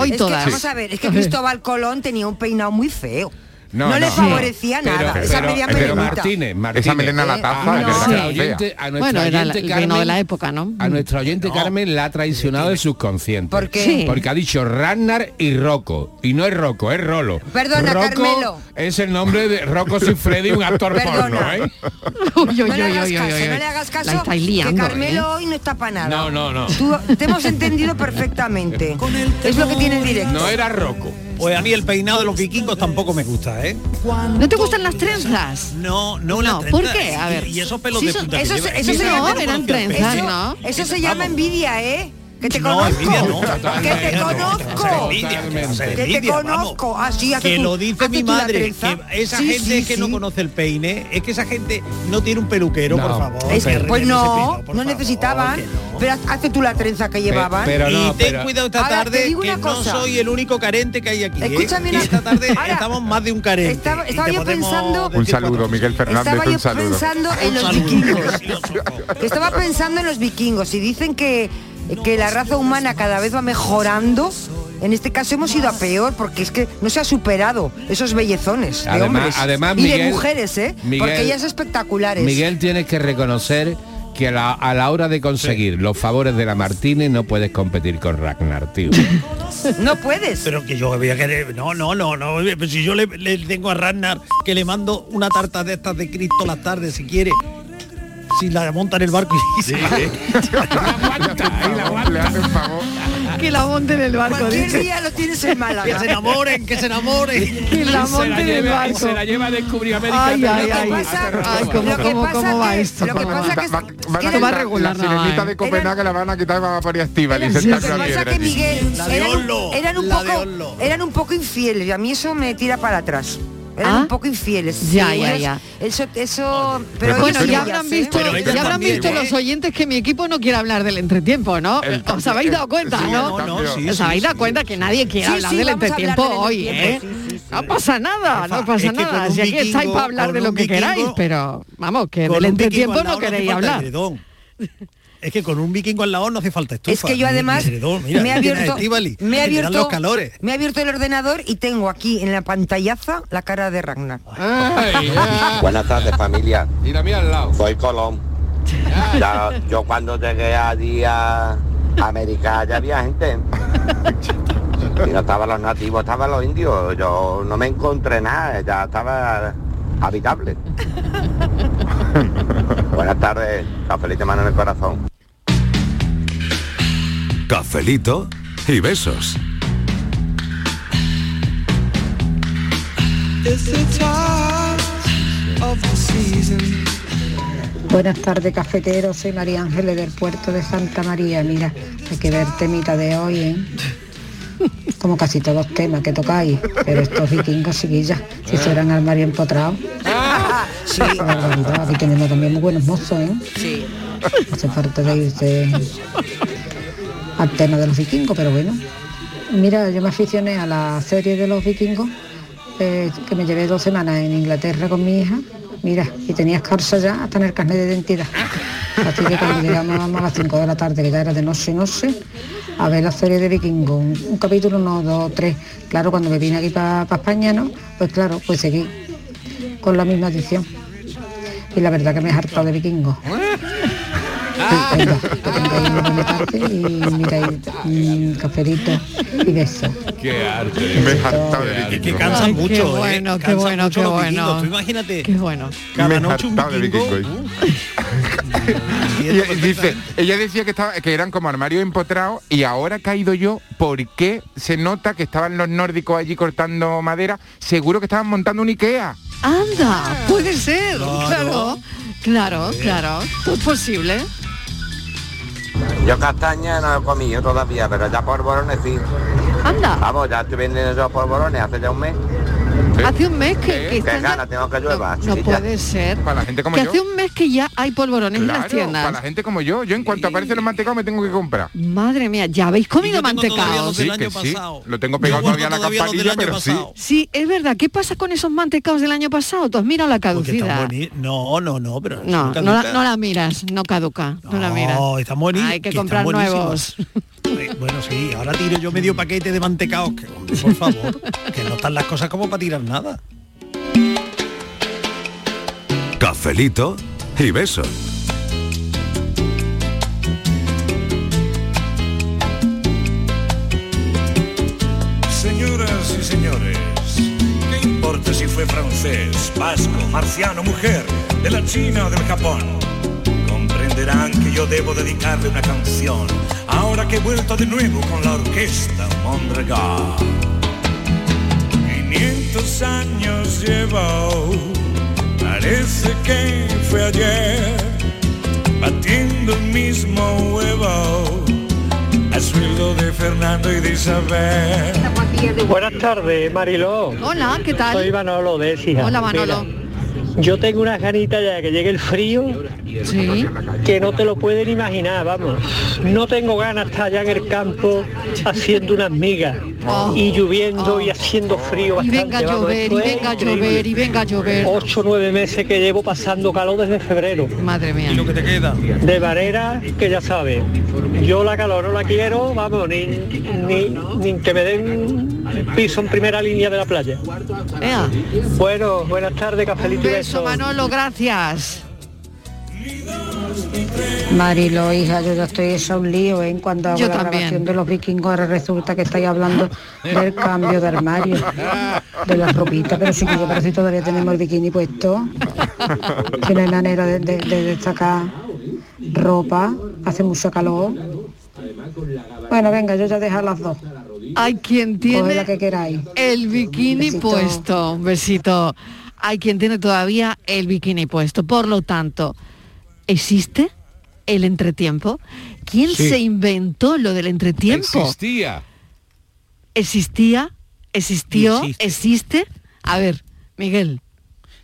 hoy. Con todas. vamos a ver, es que Cristóbal Colón tenía un peinado muy feo. No, No, le favorecía Pero, nada. esa pero- media pero melenita. Martínez, Martínez, Esa melena a la eh, taza, a nuestra oyente, a nuestra Bueno, era oyente el vino de Carmen, la época, ¿no? A nuestra oyente Carmen la ha traicionado el subconsciente. ¿Por qué? Sí. Porque ha dicho Ragnar y Rocco. Y no es Rocco, es Rolo. Perdona, Rocco Carmelo. es el nombre de Rocco Siffredi, un actor Perdona. porno, ¿eh? Uy, uy, No le hagas caso, no le hagas caso. La estáis liando, que Carmelo ¿eh? hoy no está para nada. No, no, no. Tú- te hemos entendido perfectamente. Es lo que tiene el directo. No era Rocco. Pues a mí el peinado de los vikingos tampoco me gusta, ¿eh? ¿No te gustan las trenzas? No, no, No, la ¿por qué? A ver. Y, y esos pelos Sí, de eso- punta que Eso, se No, eran trenzas. ¿no? Eso se llama envidia, ¿eh? Que te No, conozco. envidia no. Que te No, conozco. que Que te conozco. Así hace que lo dice hace mi tú la madre, trenza. que esa Sí, gente sí, que no sí. conoce el peine, es que esa gente no tiene un peluquero, No, por favor. Es que que, pues no, por no necesitaban. que no. Pero hace tú la trenza que llevaban. pero no, y ten pero- cuidado esta Ahora, te tarde digo que una no cosa. soy el único carente que hay aquí. ¿eh? Escúchame Que una- esta tarde Ahora, estamos más de un carente. estaba- estaba te yo pensando- Un saludo, Miguel Fernández, Estaba un yo saludo. pensando en los vikingos. Estaba pensando en los vikingos y dicen que, que la raza humana cada vez va mejorando. En este caso hemos ido a peor porque es que no se ha superado esos bellezones de Además- hombres además, y de Miguel- mujeres, ¿eh? Miguel- porque ellas espectaculares. Miguel tienes que reconocer que a la, a la hora de conseguir los favores de la Martínez no puedes competir con Ragnar, tío. No puedes. Pero que yo voy a querer. No, no, no, no. pero Si yo le, le tengo a Ragnar que le mando una tarta de estas de Cristo las tardes si quiere. Si la monta en el barco y se va. Le hace un favor. Que la monte en el barco, Cualquier dice. día lo tienes en Que Málaga. se enamoren, que se enamoren. Que la se, monte la en el lleva, barco. se la lleva a descubrir América. Ay, ay, Lo que ay. pasa- Ay, ¿cómo, lo que cómo, pasa cómo va que- esto? lo que ¿Cómo va? pasa que- Va- van que a quitar regular la sirenita ¿eh? de Copenhague la van a quitar y van a poner a Estíbaliz Lo que la pasa que. Miguel La de eran, un- la poco eran un poco infieles y a mí eso me tira para atrás. Eran ¿Ah? un poco infieles. Ya, Sí, ya, ellos- ya. Eso, eso, pero Pero Bueno, ellos ya habrán visto, Pero ellas ya habrán también, visto ¿eh? los oyentes que mi equipo no quiere hablar del entretiempo, ¿no? El- ¿Os habéis dado cuenta, no? no, no, sí, ¿Os habéis sí. dado cuenta que nadie quiere Sí, hablar sí, del entretiempo hoy, eh? No pasa nada, no pasa es que con nada. Si aquí estáis para hablar de lo que queráis, pero vamos, que del entretiempo no queréis hablar. Es que con un vikingo al lado no hace falta estufa. Es que yo además. Mira, me he abierto, me he abierto, los calores. me he abierto el ordenador y tengo aquí en la pantallaza la cara de Ragnar. Ay. Buenas tardes familia, Y la mía al lado. soy Colón. Ya, yo cuando llegué allí a América ya había gente. Y no estaban los nativos, estaban los indios. Yo no me encontré nada, ya estaba habitable. Buenas tardes, cafelito mano en el corazón. Cafelito y besos. Buenas tardes, cafeteros. Soy María Ángeles del puerto de Santa María. Mira, hay que ver temita de hoy, ¿eh? Como casi todos los temas que tocáis, pero estos vikingos chiquillas, si fueran armario empotrado. Sí. Qué barbaridad, aquí tenemos también muy buenos mozos, ¿eh? Sí. Hace falta de irse al tema de los vikingos, pero bueno. Mira, yo me aficioné a la serie de los vikingos, eh, que me llevé dos semanas en Inglaterra con mi hija. Mira, y tenía escarsa ya hasta en el carnet de identidad. Así que cuando llegamos a las 5 de la tarde, que ya era de noche, noche, a ver la serie de vikingos, un, capítulo, no, dos, tres. Claro, cuando me vine aquí para España, ¿no? Pues claro, pues seguí con la misma edición. Y la verdad que me he hartado de vikingos. Y cafelito y besos. Qué arte. Me de que cansan Ay, qué mucho, ¿eh? bueno, qué Cansan bueno, qué bueno. Tú imagínate, Qué bueno. cada noche un uh, Y ella dice, ella decía que estaba, que eran como armarios empotrados y ahora he caído yo porque se nota que estaban los nórdicos allí cortando madera, seguro que estaban montando un Ikea. Anda, puede ser, Claro. claro, claro, claro, todo es posible. Yo castaña no he comido todavía, pero ya polvorones sí. Anda. Vamos, ya estoy vendiendo yo polvorones hace ya un mes. Hace un mes que, que Qué están ya- gana tengo que llueva, No puede ser. Para la gente como que yo. hace un mes que ya hay polvorones en las Claro, para tiendas. la gente como yo. Yo en cuanto aparece el mantecado me tengo que comprar. Madre mía, ¿ya habéis comido? Sí, que sí. Lo tengo pegado todavía a la campanilla, pero sí. Sí, es verdad. ¿Qué pasa con esos mantecaos del año pasado? Tú has mirado la caducidad. No, no, no, pero No, no la, no la miras, no caduca, no, la miras. No, están buenos. Hay que comprar nuevos. Bueno, sí, ahora tiro yo medio paquete de mantecaos, que, hombre, por favor, que no están las cosas como para tirar nada. Cafelito y besos. Señoras y señores, ¿qué importa si fue francés, vasco, marciano, mujer, de la China o del Japón? Comprenderán que yo debo dedicarle una canción, ahora que he vuelto de nuevo con la orquesta Mondragón. 500 años llevo, parece que fue ayer, batiendo el mismo huevo, a sueldo de Fernando y de Isabel. Buenas tardes, Mariló. Hola, ¿qué tal? Soy Manolo de Écija. Hola, Manolo. Mira, yo tengo unas ganitas ya de que llegue el frío que no te lo pueden imaginar, vamos. No tengo ganas de estar allá en el campo haciendo unas migas y lloviendo y haciendo frío Oh. Y bastante. venga a llover, y venga a llover, y venga a llover. Ocho o nueve meses que llevo pasando calor desde febrero. Madre mía. ¿Y lo que te queda? De manera que ya sabes, yo la calor no la quiero, vamos, ni, ni, ni que me den piso en primera línea de la playa. Ea. Bueno, buenas tardes, cafelito y Beso, besos. Manolo, gracias. Marilo, hija, yo ya estoy hecha un lío ¿eh? en cuanto hago Yo la también. grabación de los vikingos, ahora resulta que estáis hablando del cambio de armario, de la ropita, pero sí que yo parece que todavía tenemos el bikini puesto. Que no hay manera de, de- de destacar ropa, hace mucho calor. Bueno, venga, yo ya dejo las dos. Hay quien tiene la que queráis. el bikini Besito. puesto. Un besito. Hay quien tiene todavía el bikini puesto. Por lo tanto, ¿existe el entretiempo? ¿Quién Sí. se inventó lo del entretiempo? Existía. ¿Existía? ¿Existió? Existe. ¿Existe? A ver, Miguel.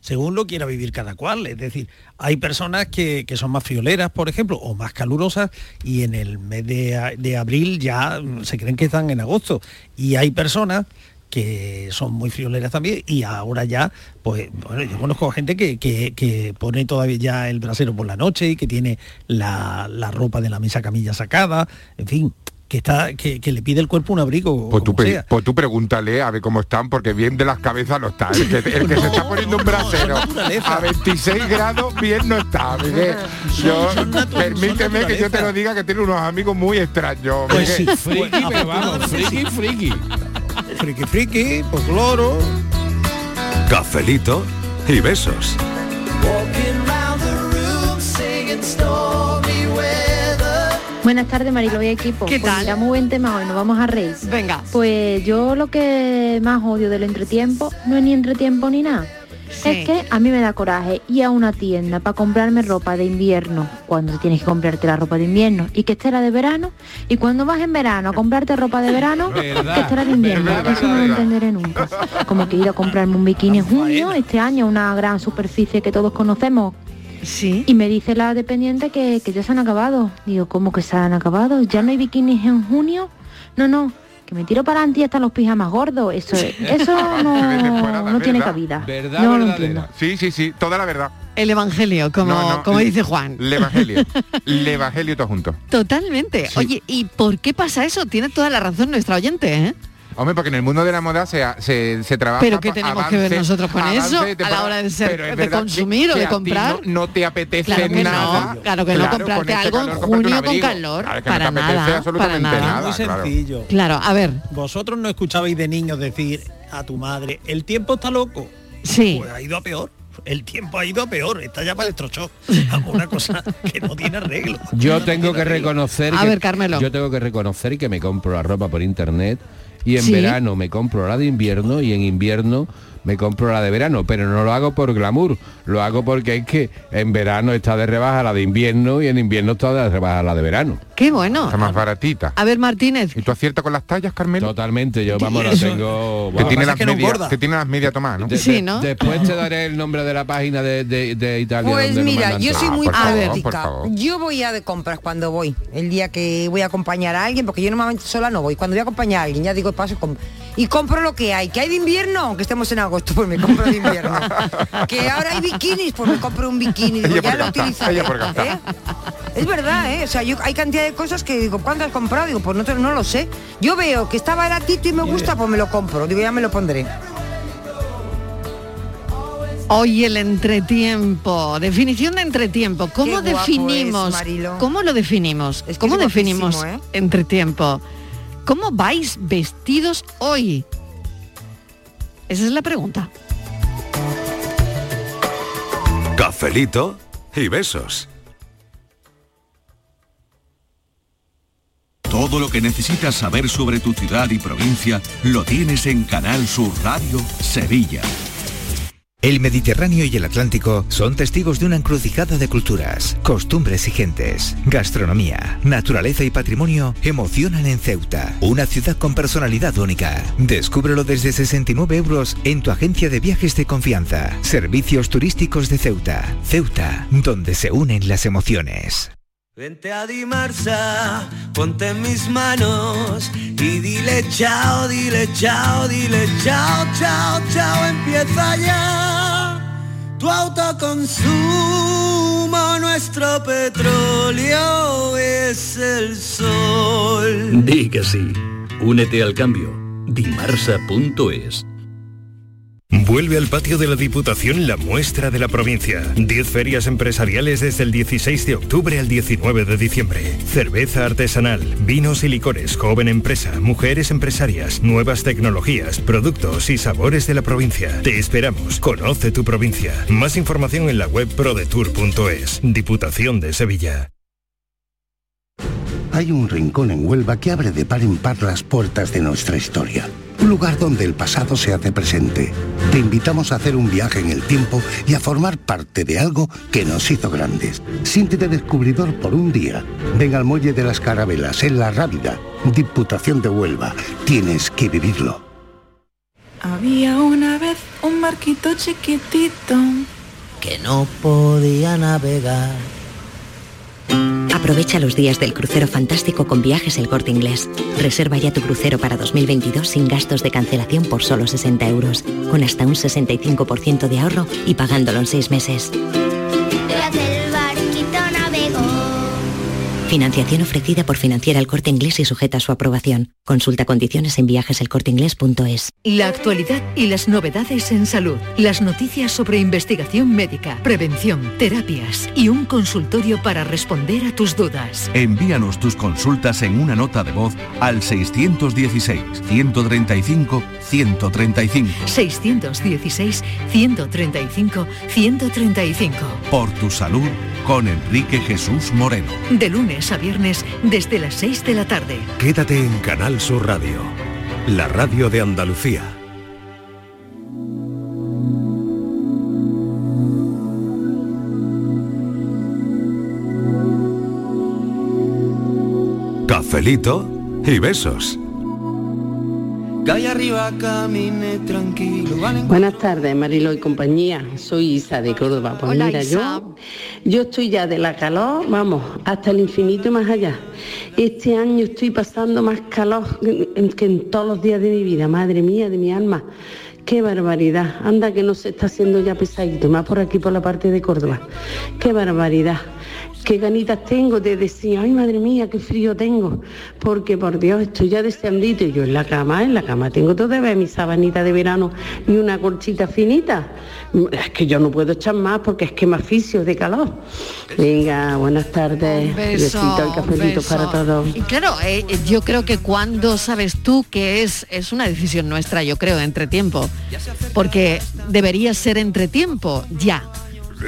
según lo quiera vivir cada cual. Es decir, hay personas que, que son más frioleras, por ejemplo, o más calurosas, y en el mes de, de abril ya mm, se creen que están en agosto. Y hay personas que son muy frioleras también y ahora ya, pues, bueno, yo conozco gente que, que- que pone todavía ya el brasero por la noche y que tiene la, la ropa de la mesa camilla sacada, en fin, que está que, que le pide el cuerpo un abrigo. Pues tú, sea. pues tú pregúntale a ver cómo están, porque bien de las cabezas no está. El que, el que se está poniendo un brasero a 26 grados, bien no está, Miguel. Yo, permíteme que yo te lo diga que tiene unos amigos muy extraños. Pues sí, friki, vamos, friki, friki. Friki, friki, pues claro. Cafelito y besos. Buenas tardes, Marilo y equipo. ¿Qué Pues tal? mira, muy buen tema hoy, nos vamos a reír. Venga. Pues yo lo que más odio del entretiempo no es ni entretiempo ni nada. Sí. Es que a mí me da coraje ir a una tienda para comprarme ropa de invierno, cuando tienes que comprarte la ropa de invierno, y que esté la de verano, y cuando vas en verano a comprarte ropa de verano, Verdad, que esté la de invierno. verdad, Eso no lo entenderé nunca. Como que ir a comprarme un bikini en junio, este año, una gran superficie que todos conocemos, Sí. y me dice la dependiente que, que ya se han acabado. Digo, ¿cómo que se han acabado? ¿Ya no hay bikinis en junio? No, no, que me tiro para adelante y hasta los pijamas gordos. Eso, es- eso no, no tiene cabida. no lo entiendo. Sí, sí, sí, toda la verdad. El Evangelio, como, No, no, como dice Juan. El Evangelio. El Evangelio todo junto. Totalmente. Sí. Oye, ¿y por qué pasa eso? Tiene toda la razón nuestra oyente, ¿eh? Hombre, porque en el mundo de la moda se, se, se trabaja... Pero ¿qué tenemos que ver nosotros con avance eso a la hora de ser- de consumir o que de a ti comprar? No, no te apetece Claro que no, nada. claro que no, comprarte este algo en calor, junio con calor, Claro, que para no te apetece nada, absolutamente para nada. nada, Muy claro. sencillo. Claro, a ver. Vosotros no escuchabais de niños decir a tu madre, el tiempo está loco. Sí. Pues ha ido a peor. El tiempo ha ido a peor, está ya para electrochoc. Una cosa que no tiene arreglo. Yo tengo que reconocer A que, ver, Carmelo. Yo tengo que reconocer que me compro la ropa por internet y en Sí. verano me compro la de invierno y en invierno me compro la de verano, pero no lo hago por glamour, lo hago porque es que en verano está de rebaja la de invierno y en invierno está de rebaja la de verano. Qué bueno. Está más baratita. A ver, Martínez. ¿Y tú aciertas con las tallas, Carmelo? Totalmente, yo vamos, la tengo... Que tiene, las que no medias, que tiene las medias tomadas, ¿no? De- de- Después te daré el nombre de la página de, de- de Italia. Pues mira, yo soy muy favor. Yo voy a de compras cuando voy. El día que voy a acompañar a alguien, porque yo normalmente sola no voy. Cuando voy a acompañar a alguien, ya digo paso com- y compro lo que hay. Que hay de invierno, aunque estemos en agosto, pues me compro de invierno. que ahora hay bikinis, pues me compro un bikini. Digo, ya lo utilizaré. ¿eh? Es verdad, ¿eh? O sea, yo, hay cantidad de cosas que digo, ¿cuánto has comprado? Digo, pues no, no lo sé. Yo veo que está baratito y me gusta, pues me lo compro. Digo, ya me lo pondré. Hoy el entretiempo, definición de entretiempo. ¿Cómo Qué guapo definimos? es, Marilo. ¿Cómo lo definimos? Es que ¿Cómo es definimos ¿eh? entretiempo? ¿Cómo vais vestidos hoy? Esa es la pregunta. Cafelito y besos. Todo lo que necesitas saber sobre tu ciudad y provincia lo tienes en Canal Sur Radio Sevilla. El Mediterráneo y el Atlántico son testigos de una encrucijada de culturas, costumbres y gentes. Gastronomía, naturaleza y patrimonio emocionan en Ceuta, una ciudad con personalidad única. Descúbrelo desde 69 euros en tu agencia de viajes de confianza. Servicios turísticos de Ceuta. Ceuta, donde se unen las emociones. Vente a Dimarsa, ponte en mis manos y dile chao, dile chao, dile chao, chao, chao, empieza ya. Tu autoconsumo, nuestro petróleo es el sol. Di que sí. Únete al cambio. Dimarsa.es Vuelve al patio de la Diputación la muestra de la provincia. 10 ferias empresariales desde el 16 de octubre al 19 de diciembre. Cerveza artesanal, vinos y licores, joven empresa, mujeres empresarias, nuevas tecnologías, productos y sabores de la provincia. Te esperamos. Conoce tu provincia. Más información en la web prodetour.es. Diputación de Sevilla. Hay un rincón en Huelva que abre de par en par las puertas de nuestra historia. Un lugar donde el pasado se hace presente. Te invitamos a hacer un viaje en el tiempo y a formar parte de algo que nos hizo grandes. Siéntete descubridor por un día. Ven al Muelle de las Carabelas, en La Rábida, Diputación de Huelva. Tienes que vivirlo. Había una vez un barquito chiquitito. que no podía navegar. Aprovecha los días del crucero fantástico con viajes El Corte Inglés. Reserva ya tu crucero para 2022 sin gastos de cancelación por solo 60 euros, con hasta un 65% de ahorro y pagándolo en 6 meses. Financiación ofrecida por Financiera El Corte Inglés y sujeta a su aprobación. Consulta condiciones en viajeselcorteinglés.es. La actualidad y las novedades en salud. Las noticias sobre investigación médica, prevención, terapias y un consultorio para responder a tus dudas. Envíanos tus consultas en una nota de voz al 616-135-135. 616-135-135. Por tu salud con Enrique Jesús Moreno. De lunes a viernes desde las 6 de la tarde. Quédate en Canal Sur Radio, la radio de Andalucía. Cafelito y besos. Calle arriba camine tranquilo. Buenas tardes, Marilo y compañía. Soy Isa de Córdoba. Pues Hola, mira, Isa. yo, yo estoy ya de la calor, vamos, hasta el infinito y más allá. Este año estoy pasando más calor que que en todos los días de mi vida, madre mía, de mi alma. Qué barbaridad. Anda que no se está haciendo ya pesadito, más por aquí por la parte de Córdoba. Qué barbaridad. Qué ganitas tengo de decir, ay madre mía, qué frío tengo. Porque por Dios, estoy ya deseandito. Y yo en la cama, en la cama tengo todavía mi sabanita de verano y una colchita finita. Es que yo no puedo echar más porque es que me aficio de calor. Venga, buenas tardes. Un beso, Besito y cafelito beso. para todos. Y claro, eh, eh, yo creo que cuando sabes tú que es, es una decisión nuestra, yo creo, de entretiempo, porque debería ser entretiempo ya.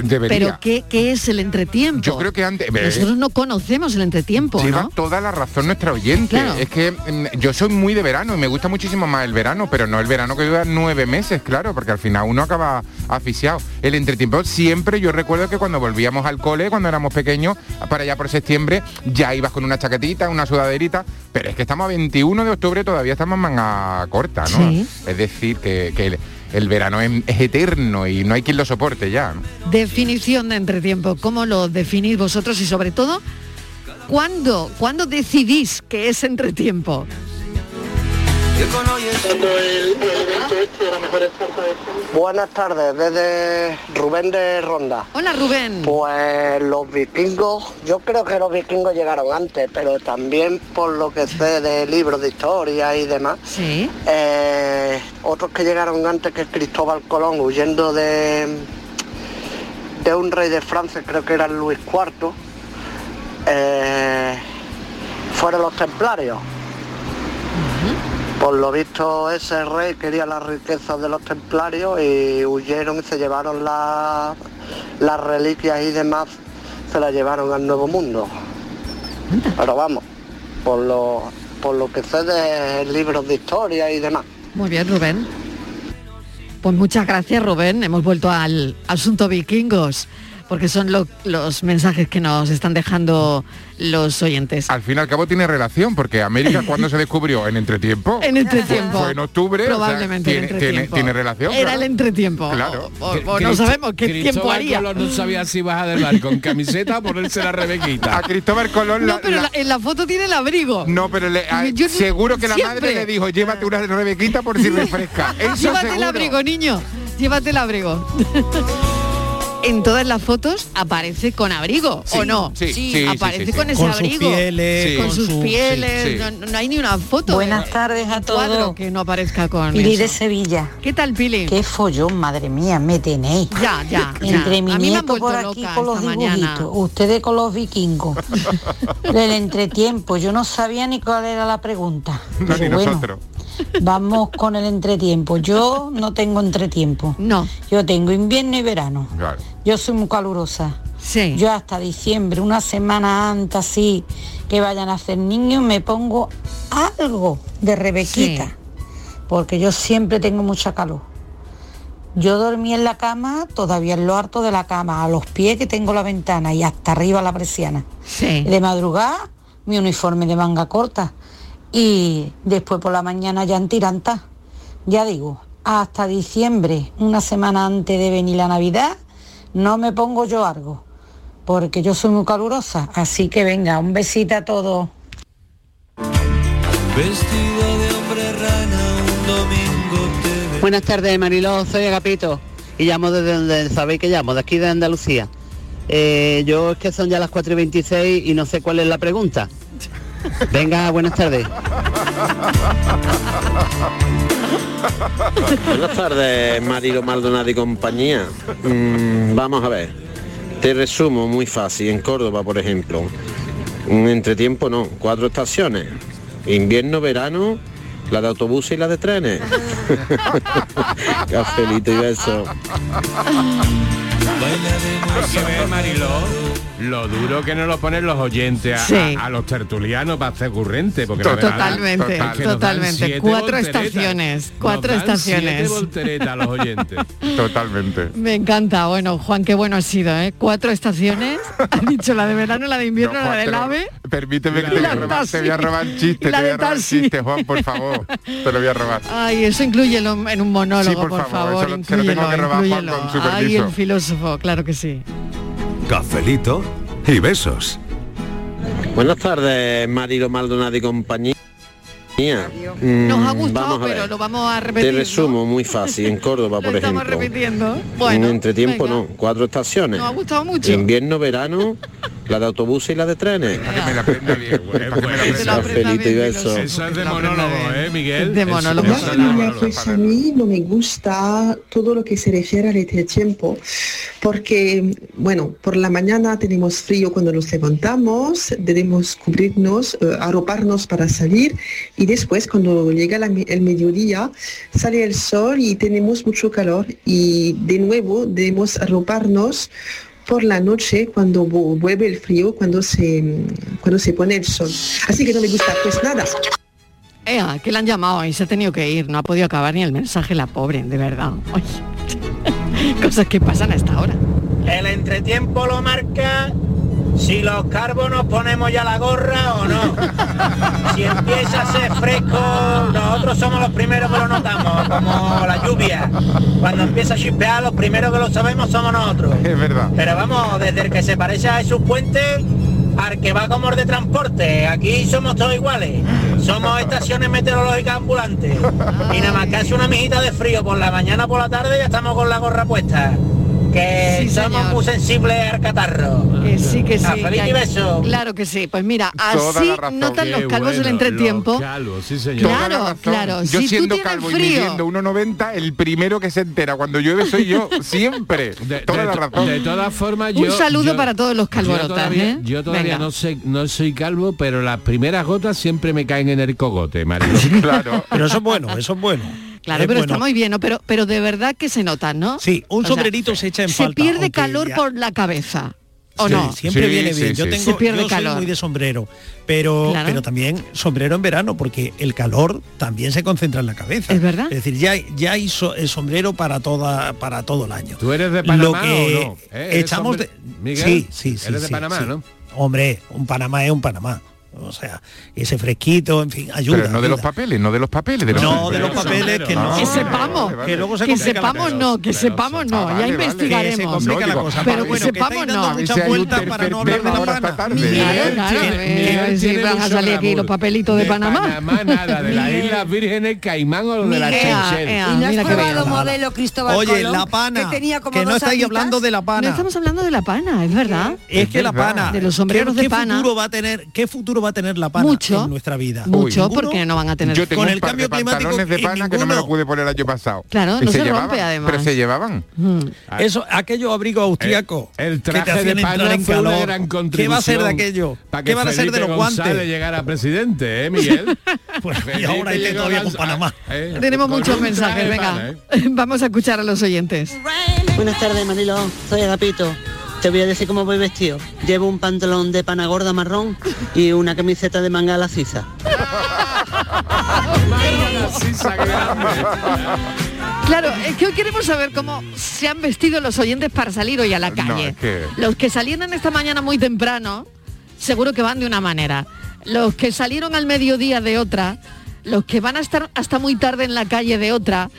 Debería. Pero ¿qué, qué es el entretiempo? Yo creo que antes... Nosotros no conocemos el entretiempo, Lleva ¿no? toda la razón nuestra oyente. Claro. Es que mm, yo soy muy de verano y me gusta muchísimo más el verano, pero no el verano que dura nueve meses, claro, porque al final uno acaba asfixiado. El entretiempo siempre, yo recuerdo que cuando volvíamos al cole, cuando éramos pequeños, para allá por septiembre, ya ibas con una chaquetita, una sudaderita, pero es que estamos a 21 de octubre, todavía estamos en manga corta, ¿no? Sí. Es decir, que, que el, verano es, eterno y no hay quien lo soporte ya. Definición de entretiempo, ¿cómo lo definís vosotros y sobre todo, ¿cuándo, ¿cuándo decidís que es entretiempo? Buenas tardes, desde Rubén de Ronda. Hola Rubén. Pues los vikingos, yo creo que los vikingos llegaron antes, pero también por lo que sé de libros de historia y demás. Sí. eh, otros que llegaron antes que Cristóbal Colón huyendo de de un rey de Francia, creo que era Luis IV, eh, fueron los templarios. Por lo visto ese rey quería las riquezas de los templarios y huyeron y se llevaron la- las reliquias y demás, se las llevaron al Nuevo Mundo. Pero vamos, por lo, por lo que sé de libros de historia y demás. Muy bien, Rubén. Pues muchas gracias, Rubén. Hemos vuelto al asunto vikingos, porque son lo- los mensajes que nos están dejando los oyentes. Al fin y al cabo tiene relación, porque América cuando se descubrió en entretiempo. En entretiempo. Fue en octubre. o sea, Probablemente tiene, en entretiempo. tiene- tiene relación. Era claro. el entretiempo. Claro. O, o no sabemos qué tiempo Cristóbal haría. Colón no sabía si bajar del barco con camiseta o ponerse la rebequita. A Cristóbal Colón No, pero la- en la foto tiene el abrigo. No, pero le- a- Yo- seguro que la siempre. madre le dijo, llévate una rebequita por si refresca. Eso Llévate el abrigo, niño. Llévate el abrigo. En todas las fotos aparece con abrigo, Sí, ¿o no? sí, sí, sí, aparece sí, sí. con ese Con sus abrigo. pieles, con con sus su- pieles. sí, sí. No, no hay ni una foto. Buenas de- tardes a todos. que no aparezca con Pili eso. de Sevilla. ¿Qué tal, Pili? Qué follón, madre mía, me tenéis. Ya, ya, ya. Entre mi A mí me han nieto por aquí con los dibujitos, mañana. ustedes con los vikingos. El entretiempo, yo no sabía ni cuál era la pregunta. No, ni bueno, nosotros. vamos con el entretiempo. Yo no tengo entretiempo. No. Yo tengo invierno y verano. Claro. Yo soy muy calurosa. Sí. Yo hasta diciembre, una semana antes así, que vayan a hacer niños, me pongo algo de rebequita. Sí. Porque yo siempre tengo mucha calor. Yo dormí en la cama, todavía en lo harto de la cama, a los pies que tengo la ventana y hasta arriba la persiana. Sí. De madrugada, mi uniforme de manga corta. Y después por la mañana ya en tiranta. Ya digo, hasta diciembre, una semana antes de venir la Navidad, no me pongo yo algo. Porque yo soy muy calurosa. Así que venga, un besito a todos. Vestido de hombre rana un domingo te Buenas tardes, Mariló, soy Agapito y llamo desde donde sabéis que llamo, de aquí de Andalucía. Eh, yo es que son ya las 4 y 26 y no sé cuál es la pregunta. Venga, buenas tardes. Buenas tardes, Marilo Maldonado y compañía. Mm, vamos a ver. Te resumo muy fácil. En Córdoba, por ejemplo, un entretiempo no, cuatro estaciones. Invierno, verano, la de autobuses y la de trenes. Cafelito y beso. Hay que ver, Mariló, lo duro que nos lo ponen los oyentes a, Sí. a- a los tertulianos para hacer ocurrente. Porque la verdad Totalmente, totalmente. Cuatro volteretas. estaciones, Nos cuatro dan estaciones. siete volteretas a los oyentes. Totalmente. Me encanta. Bueno, Juan, qué bueno ha sido, ¿eh? Cuatro estaciones. Ha dicho la de verano, la de invierno, No, la del lo- ave. Permíteme que te voy, a robar, te voy a robar un chiste, te voy de a robar un chiste, Juan, por favor. Te lo voy a robar. Ay, eso incluyelo en un monólogo, Sí, por por, favor, favor. eso lo- se lo tengo que robar, Juan, inclúyelo. con su Ay, permiso. el filósofo, claro que sí. Cafelito y besos. Buenas tardes, Marilo Maldonado y compañía. Nos ha Mm, gustado, vamos a pero lo vamos a Te repetir. ¿no? resumo muy fácil. En Córdoba, por Lo estamos ejemplo. repitiendo. Bueno, un entretiempo venga. no, cuatro estaciones. Nos ha gustado mucho. Invierno, verano, la de autobuses y la de trenes. Para que me la aprenda bien, güey, para que me la aprenda Cafelito y besos. Eso es de monólogo, ¿eh, Miguel? De Eso- monólogo. eso es de monólogo. Pues a mí no me gusta todo lo que se refiere al entretiempo, porque, bueno, por la mañana tenemos frío cuando nos levantamos, debemos cubrirnos, eh, arroparnos para salir, y después cuando llega la el mediodía sale el sol y tenemos mucho calor, y de nuevo debemos arroparnos por la noche cuando vu- vuelve el frío, cuando se, cuando se pone el sol. Así que no me gusta, pues nada. Ea, que le han llamado y se ha tenido que ir. No ha podido acabar ni el mensaje la pobre, de verdad. Cosas que pasan a esta hora. El entretiempo lo marca si los carbos nos ponemos ya la gorra o no. Si empieza a ser fresco, nosotros somos los primeros que lo notamos, como la lluvia. Cuando empieza a chispear, los primeros que lo sabemos somos nosotros. Es verdad. Pero vamos, desde el que se parece a Jesús Puente al que va como el de transporte, aquí somos todos iguales. Somos estaciones meteorológicas ambulantes. Y nada más que hace una mijita de frío por la mañana por la tarde ya estamos con la gorra puesta. Que Sí, somos señor. muy sensibles al catarro. Que sí, que sí. Cafelito que- y beso. Claro que sí. Pues mira, así notan los calvos el bueno, entretiempo. los calvos, sí, señor. Claro, claro. Yo si siendo calvo y frío, midiendo 1,90, el primero que se entera cuando llueve soy yo, siempre. De, Toda de la razón. de todas formas, Un yo... saludo yo- para todos los Yo calvorotas, todavía, ¿eh? yo todavía Venga. no sé, no soy calvo, pero las primeras gotas siempre me caen en el cogote, Mario. Claro. Pero eso es bueno, eso es bueno. Claro, Es pero bueno. está muy bien, ¿no? Pero, pero de verdad que se notan, ¿no? Sí, un O sea, sombrerito se echa en Se falta. pierde aunque calor ya- por la cabeza, ¿o Sí, no? Siempre Sí, viene sí, bien. Yo tengo, Se pierde yo calor. soy muy de sombrero, pero, Claro. pero también sombrero en verano, porque el calor también se concentra en la cabeza. Es verdad. Es decir, ya, ya hay so- el sombrero para toda, para todo el año. ¿Tú eres de Lo Panamá que o no? ¿Eh? ¿Eres echamos de. Miguel, Sí, sí, sí. eres de Panamá, sí. ¿no? Hombre, un Panamá es un Panamá. O sea, ese fresquito, en fin, ayuda. Pero no de los ayuda. papeles, no de los papeles. De los No, de los papeles que no. Que sepamos, vale, vale. que luego se que sepamos no, que sepamos no, Ah, vale, ya vale. investigaremos. Que se complica No, la digo, cosa. pero que bueno, sepamos no. muchas vueltas para no hablar de la pana. tarde. Miguel, claro, eh, Miguel si van a salir aquí los papelitos de, Panamá. Panamá nada, de las. Islas Vírgenes, Caimán o de la Seychelles. ea, ¿Y no has qué probado modelo Cristóbal Oye, la pana, que no estáis hablando de la No pana. estamos hablando de la pana, es verdad. Es que la pana, De los sombreros ¿qué, de qué pana. futuro va a tener, qué futuro va a tener la pana Mucho. en nuestra vida? Mucho, Ninguno. porque no van a tener Yo tengo Con el par cambio de climático pantalones de pana que no me lo pude poner el año pasado. Claro, Y no se llevaban, rompe, además. Pero se llevaban. Mm. Eso, aquellos abrigos austríacos El que te traje hacían de entrar pana en una calor. gran ¿Qué va a ser de aquello? para ¿Qué que van a ser de Felipe los González guantes? llegara a presidente, ¿eh, Miguel? Pues, y ahora esté llegó todavía con Panamá. ¿eh? Tenemos muchos mensajes, venga. ¿eh? Vamos a escuchar a los oyentes. Buenas tardes, Manilo. Soy Agapito. Te voy a decir cómo voy vestido. Llevo un pantalón de pana gorda marrón y una camiseta de manga a la sisa. Claro, es que hoy queremos saber cómo se han vestido los oyentes para salir hoy a la No, calle. es que- Los que salieron esta mañana muy temprano, seguro que van de una manera. Los que salieron al mediodía de otra, los que van a estar hasta muy tarde en la calle de otra.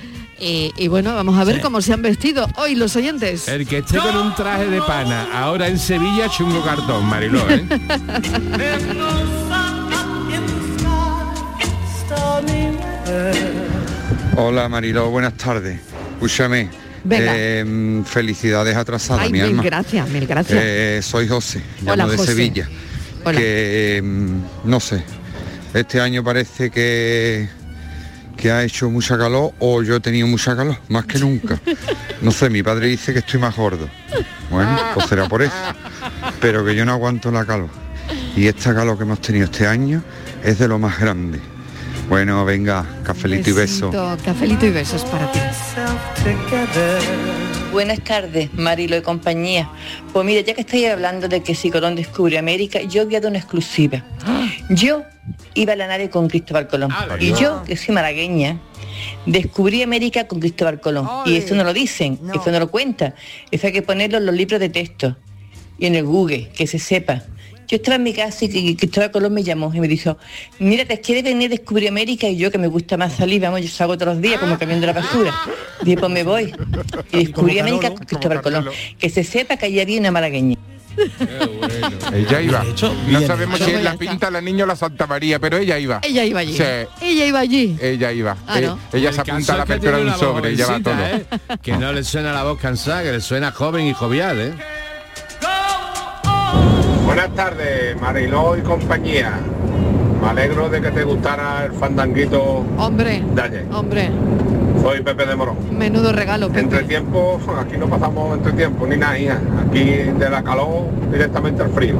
Y, y bueno, vamos a ver Sí. cómo se han vestido hoy los oyentes. El que esté con un traje de pana ahora en Sevilla, chungo cartón, Mariló, ¿eh? Hola Mariló, buenas tardes. Escúchame. Venga. eh, felicidades atrasadas, Ay, mi mil alma. gracias, mil gracias. Eh, soy José, Hola, de José. Sevilla. Hola. Que mm, no sé, este año parece que que ha hecho mucha calor o yo he tenido mucha calor, más que nunca. No sé, mi padre dice que estoy más gordo. Bueno, pues será por eso. Pero que yo no aguanto la calor. Y esta calor que hemos tenido este año es de lo más grande. Bueno, venga, cafelito y beso. Cafelito y besos para ti. Buenas tardes, Marilo y compañía. Pues mire, ya que estáis hablando de que si Colón descubre América, yo voy a dar una exclusiva. Yo iba a la nave con Cristóbal Colón. Y yo, que soy malagueña, descubrí América con Cristóbal Colón. Y eso no lo dicen, eso no lo cuenta. Eso hay que ponerlo en los libros de texto y en el Google, que se sepa. Yo estaba en mi casa y que- Cristóbal Colón me llamó y me dijo, mira, ¿te quieres venir a descubrir América? Y yo que me gusta más salir, vamos, yo salgo todos los días como cambiando la basura. Dije, pues me voy. Y descubrí América con Cristóbal Colón. Que se sepa que allí había una malagueña. Ella iba. no sabemos hecho. si es la pinta la niña o la Santa María, pero ella iba. Ella iba allí. Sí. Ella iba allí. Ella iba. Claro. Eh, ella El se apunta a la apertura de un sobre, ella va todo. ¿eh? Que no le suena la voz cansada, que le suena joven y jovial, ¿eh? Buenas tardes, Mariló y compañía. Me alegro de que te gustara el fandanguito Hombre, de ayer. hombre, Soy Pepe de Morón. menudo regalo, Pepe. Entre tiempo, aquí no pasamos entre tiempo ni nada, hija. Aquí de la calor directamente al frío.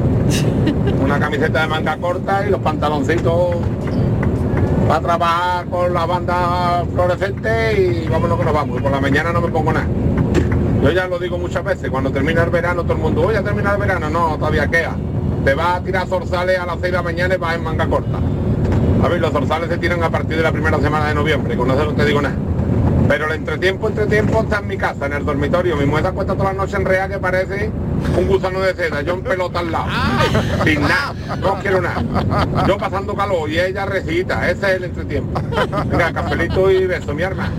Una camiseta de manga corta y los pantaloncitos para trabajar con la banda fluorescente y vámonos que nos vamos. Y por la mañana no me pongo nada. Yo ya lo digo muchas veces, cuando termina el verano todo el mundo, oye, ya termina el verano, no, todavía queda. Te vas a tirar zorzales a las 6 de la mañana y vas en manga corta. A ver, los zorzales se tiran a partir de la primera semana de noviembre, con eso no te digo nada. Pero el entretiempo, entretiempo está en mi casa, en el dormitorio. Mi mujer se acuesta toda la noche en rea que parece un gusano de seda, yo en pelota al lado. Sin nada, no quiero nada. Yo pasando calor y ella recita, ese es el entretiempo. Venga, cafelito y beso, mi arma.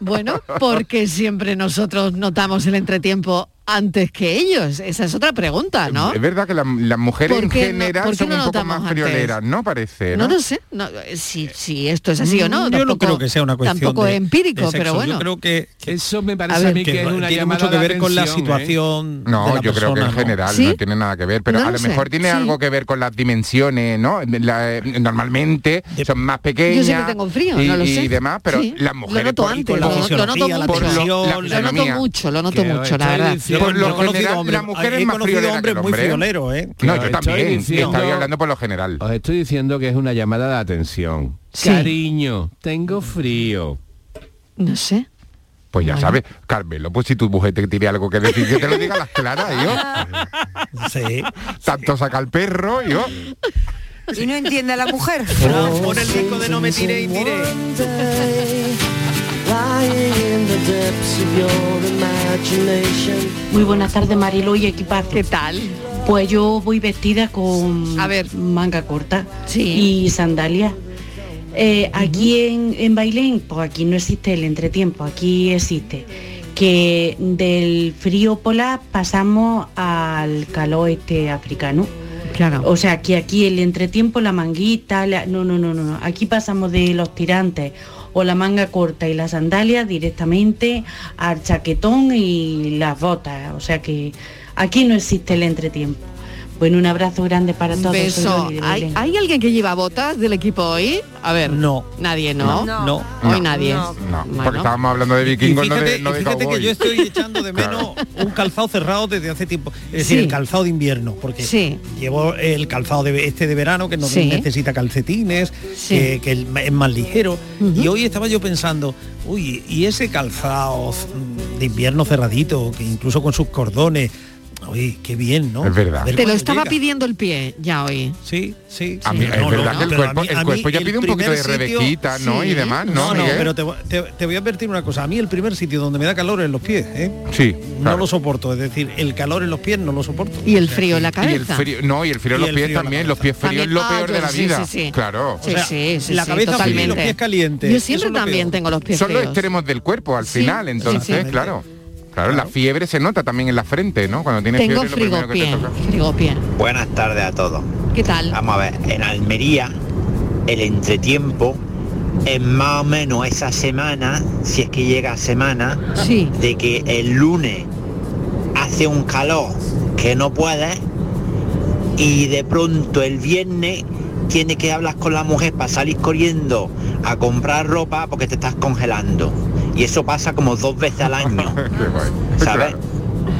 Bueno, porque siempre nosotros notamos el entretiempo antes que ellos. Esa es otra pregunta, ¿no? Es verdad que la- las mujeres ¿Por en no- general qué son no un poco más antes? frioleras, ¿no? Parece, No ¿no? lo sé, no, eh, si, si esto es así o no. Mm, Yo no tampoco- creo que sea una cuestión Tampoco de- empírico, de sexo. pero bueno. Yo creo que, Eso me A parece a, ver, mí que, que es una tiene llamada mucho que de ver con la atención, ¿eh? situación de No, la yo creo que en persona, ¿no? general ¿Sí? no tiene nada que ver, pero No a lo sé, mejor tiene sí. algo que ver con las dimensiones, ¿no? La- eh, normalmente son más pequeñas Yo siempre tengo frío, y, no lo sé. y demás, pero Sí, las mujeres antes, lo, noto por lo- noto mucho, lo noto Que mucho, la verdad. Diciendo- por Yo lo conocido general, hombres- la mujer es más conocido friolera que hombres el muy hombre. frioleros, ¿eh? No, yo estoy también. diciendo- Estaba hablando por lo general. Os estoy diciendo que es una llamada de atención. Sí. Cariño, tengo frío. No sé. Pues ya sabes, Carmelo, pues si tu mujer te tiene algo que decir, que te lo diga a las claras, yo. Sí. Tanto saca el perro, yo. Y no entiende a la mujer. Pon el disco de no me tire y tire. Muy buenas tardes, Marilo y equipazo. ¿Qué tal? Pues yo voy vestida con A ver. manga corta Sí. y sandalias. Eh, aquí en, en Bailén, pues aquí no existe el entretiempo, aquí existe que del frío polar pasamos al calor este africano. Claro. O sea, que aquí el entretiempo, la manguita, la- no, no, no, no, no. Aquí pasamos de los tirantes o la manga corta y las sandalias directamente al chaquetón y las botas. O sea que aquí no existe el entretiempo. Bueno, un abrazo grande para todos. Beso. ¿Hay, hay alguien que lleva botas del equipo hoy? A ver. No. Nadie, ¿no? No. No. Hoy No. nadie. No. No, Bueno. porque estábamos hablando de Y vikingos, no fíjate, de, no y de fíjate que yo estoy echando de menos un calzado cerrado desde hace tiempo. Es decir, Sí. el calzado de invierno, porque Sí. llevo el calzado de este de verano que no Sí. necesita calcetines, Sí. que, que es más ligero. Ujú. Y hoy estaba yo pensando, uy, y ese calzado mm, de invierno cerradito, que incluso con sus cordones, uy, qué bien, ¿no? Es verdad. Te lo estaba llega. pidiendo el pie ya hoy. Sí, sí. A sí. mí es verdad que el cuerpo, mí- el cuerpo ya el pide un poquito de sitio- rebequita, ¿no? sí. Y demás, ¿no, No, no, Miguel? pero te, te- te voy a advertir una cosa. A mí el primer sitio donde me da calor es los pies, ¿eh? Sí, No claro. lo soporto, es decir, el calor en los pies no lo soporto. Y el frío en la Y cabeza. el frío, no, y el frío en Y los pies también, los pies fríos es También- lo ah, peor yo- de la sí, vida. sí, sí. Claro. Sí, sí, sí, la sí, cabeza fría y los pies calientes. Yo siempre también tengo los pies Son los extremos del cuerpo al Sí, final, sí, entonces, sí. Claro. Claro, la fiebre se nota también en la frente, ¿no? Cuando tienes Tengo fiebre lo primero que te. Buenas tardes a todos. ¿Qué tal? Vamos a ver, en Almería el entretiempo es más o menos esa semana, si es que llega semana, Sí. de que el lunes hace un calor que no puedes y de pronto el viernes tienes que hablar con la mujer para salir corriendo a comprar ropa porque te estás congelando. Y eso pasa como dos veces al año. ¿sabes? Claro.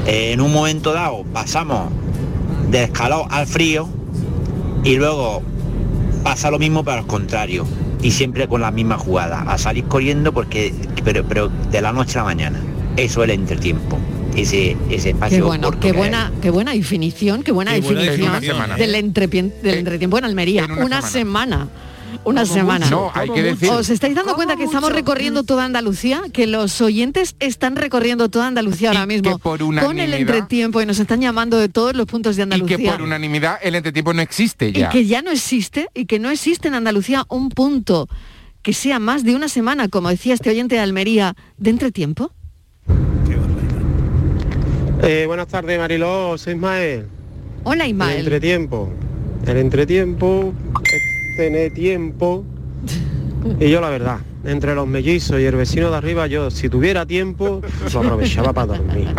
En un momento dado pasamos del calor al frío y luego pasa lo mismo pero al contrario y siempre con la misma jugada a salir corriendo porque pero, pero de la noche a la mañana eso es el entretiempo ese ese espacio Qué bueno, qué que buena, qué buena definición, qué buena Qué definición del, entretiempo en Almería. en una, una semana. Una semana. No, hay que decir... ¿Os estáis dando cuenta que estamos recorriendo toda Andalucía? Que los oyentes están recorriendo toda Andalucía ahora Y mismo que por con el entretiempo y nos están llamando de todos los puntos de Y Andalucía. que por unanimidad el entretiempo no existe y ya. que ya no existe y que no existe en Andalucía un punto que sea más de una semana, como decía este oyente de Almería, de entretiempo. Eh, buenas tardes, Mariló, soy Ismael. Hola El Ismael. entretiempo. El entretiempo es tener tiempo. Y yo la verdad, entre los mellizos y el vecino de arriba, yo si tuviera tiempo, lo aprovechaba para dormir.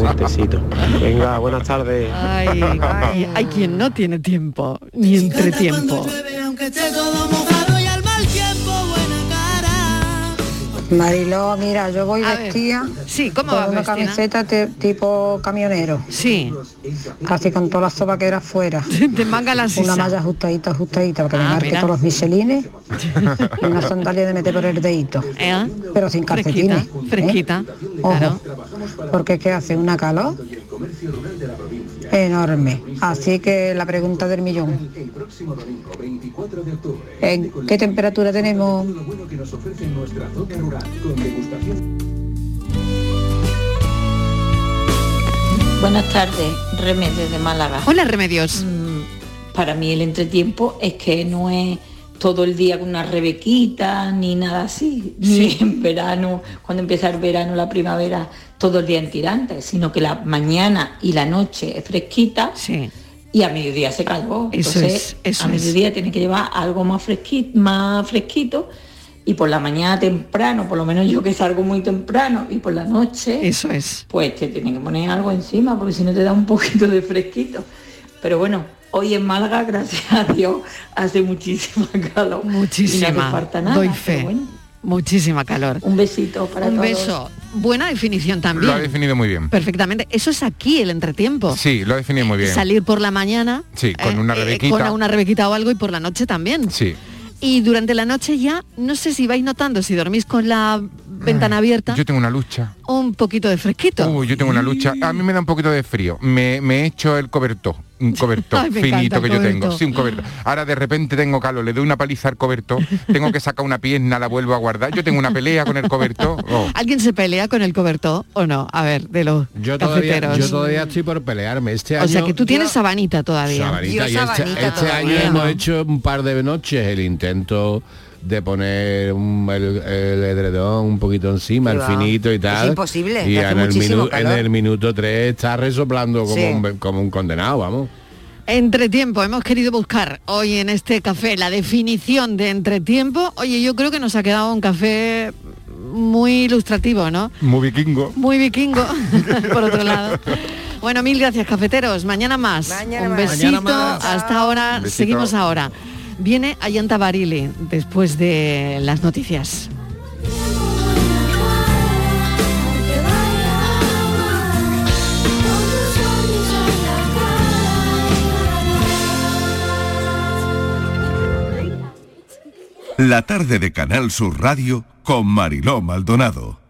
Un tecito. Venga, buenas tardes. Ay, ay, hay quien no tiene tiempo, ni entretiempo. Mariló, mira, yo voy A ver, vestida sí, ¿cómo con una camiseta te- tipo camionero. Sí. Casi con todas las sopas que era afuera. De manga la Una malla ajustadita, ajustadita, para que Ah, me marque mira. todos los michelines. y una sandalia de meter por el dedito. ¿Eh? Pero sin Fresquita, calcetines. ¿eh? fresquita, Ojo, claro. porque que hace una calor enorme. Así que la pregunta del millón. ¿En qué temperatura tenemos? Buenas tardes, Remedios de Málaga. Mm, Hola, Remedios. Para mí el entretiempo es que no es todo el día con una rebequita ni nada así, ni en verano, cuando empieza el verano, la primavera, todo el día en tirantes, sino que la mañana y la noche es fresquita y a mediodía se calvó. Eso Entonces, es, eso a mediodía tiene que llevar algo más fresquito, más fresquito y por la mañana temprano, por lo menos yo que salgo muy temprano y por la noche, Eso es. pues te tienen que poner algo encima porque si no te da un poquito de fresquito. Pero bueno, hoy en Málaga, gracias a Dios, hace muchísima calor. Y no Muchísima. falta nada. Doy fe. bueno. Muchísima calor. Un besito para Un todos. beso. Buena definición también. Lo ha definido muy bien. Perfectamente. Eso es aquí el entretiempo. Sí, lo ha definido muy bien. Salir por la mañana Sí, con eh, una eh, rebequita. con una rebequita o algo y por la noche también. Sí. Y durante la noche ya, no sé si vais notando, si dormís con la ventana abierta, Yo tengo una lucha. Un poquito de fresquito. Uy, yo tengo una lucha. A mí me da un poquito de frío. Me, he hecho el cobertor, un cobertor Ay, finito encanta que yo tengo. Sí, un cobertor. Ahora de repente tengo calor, le doy una paliza al cobertor, tengo que sacar una pierna, la vuelvo a guardar. Yo tengo una pelea con el cobertor. Oh. ¿Alguien se pelea con el cobertor o no? A ver, de los Yo todavía, yo todavía estoy por pelearme. Este año, o sea que tú tienes sabanita todavía. Sabanita, y este, este año hemos hecho un par de noches el intento de poner un- el, el edredón un poquito encima, Qué el finito y tal. Es imposible, Y en el, muchísimo minu- en el minuto 3 está resoplando como, Sí. un, como un condenado, vamos. Entretiempo, hemos querido buscar hoy en este café la definición de entretiempo. Oye, yo creo que nos ha quedado un café muy ilustrativo, ¿no? Muy vikingo. Muy vikingo, por otro lado. Bueno, mil gracias, cafeteros. Mañana más. Mañana un besito. Mañana más. Hasta ahora, Un besito. seguimos ahora. Viene Ayanta Barili después de las noticias. La tarde de Canal Sur Radio con Mariló Maldonado.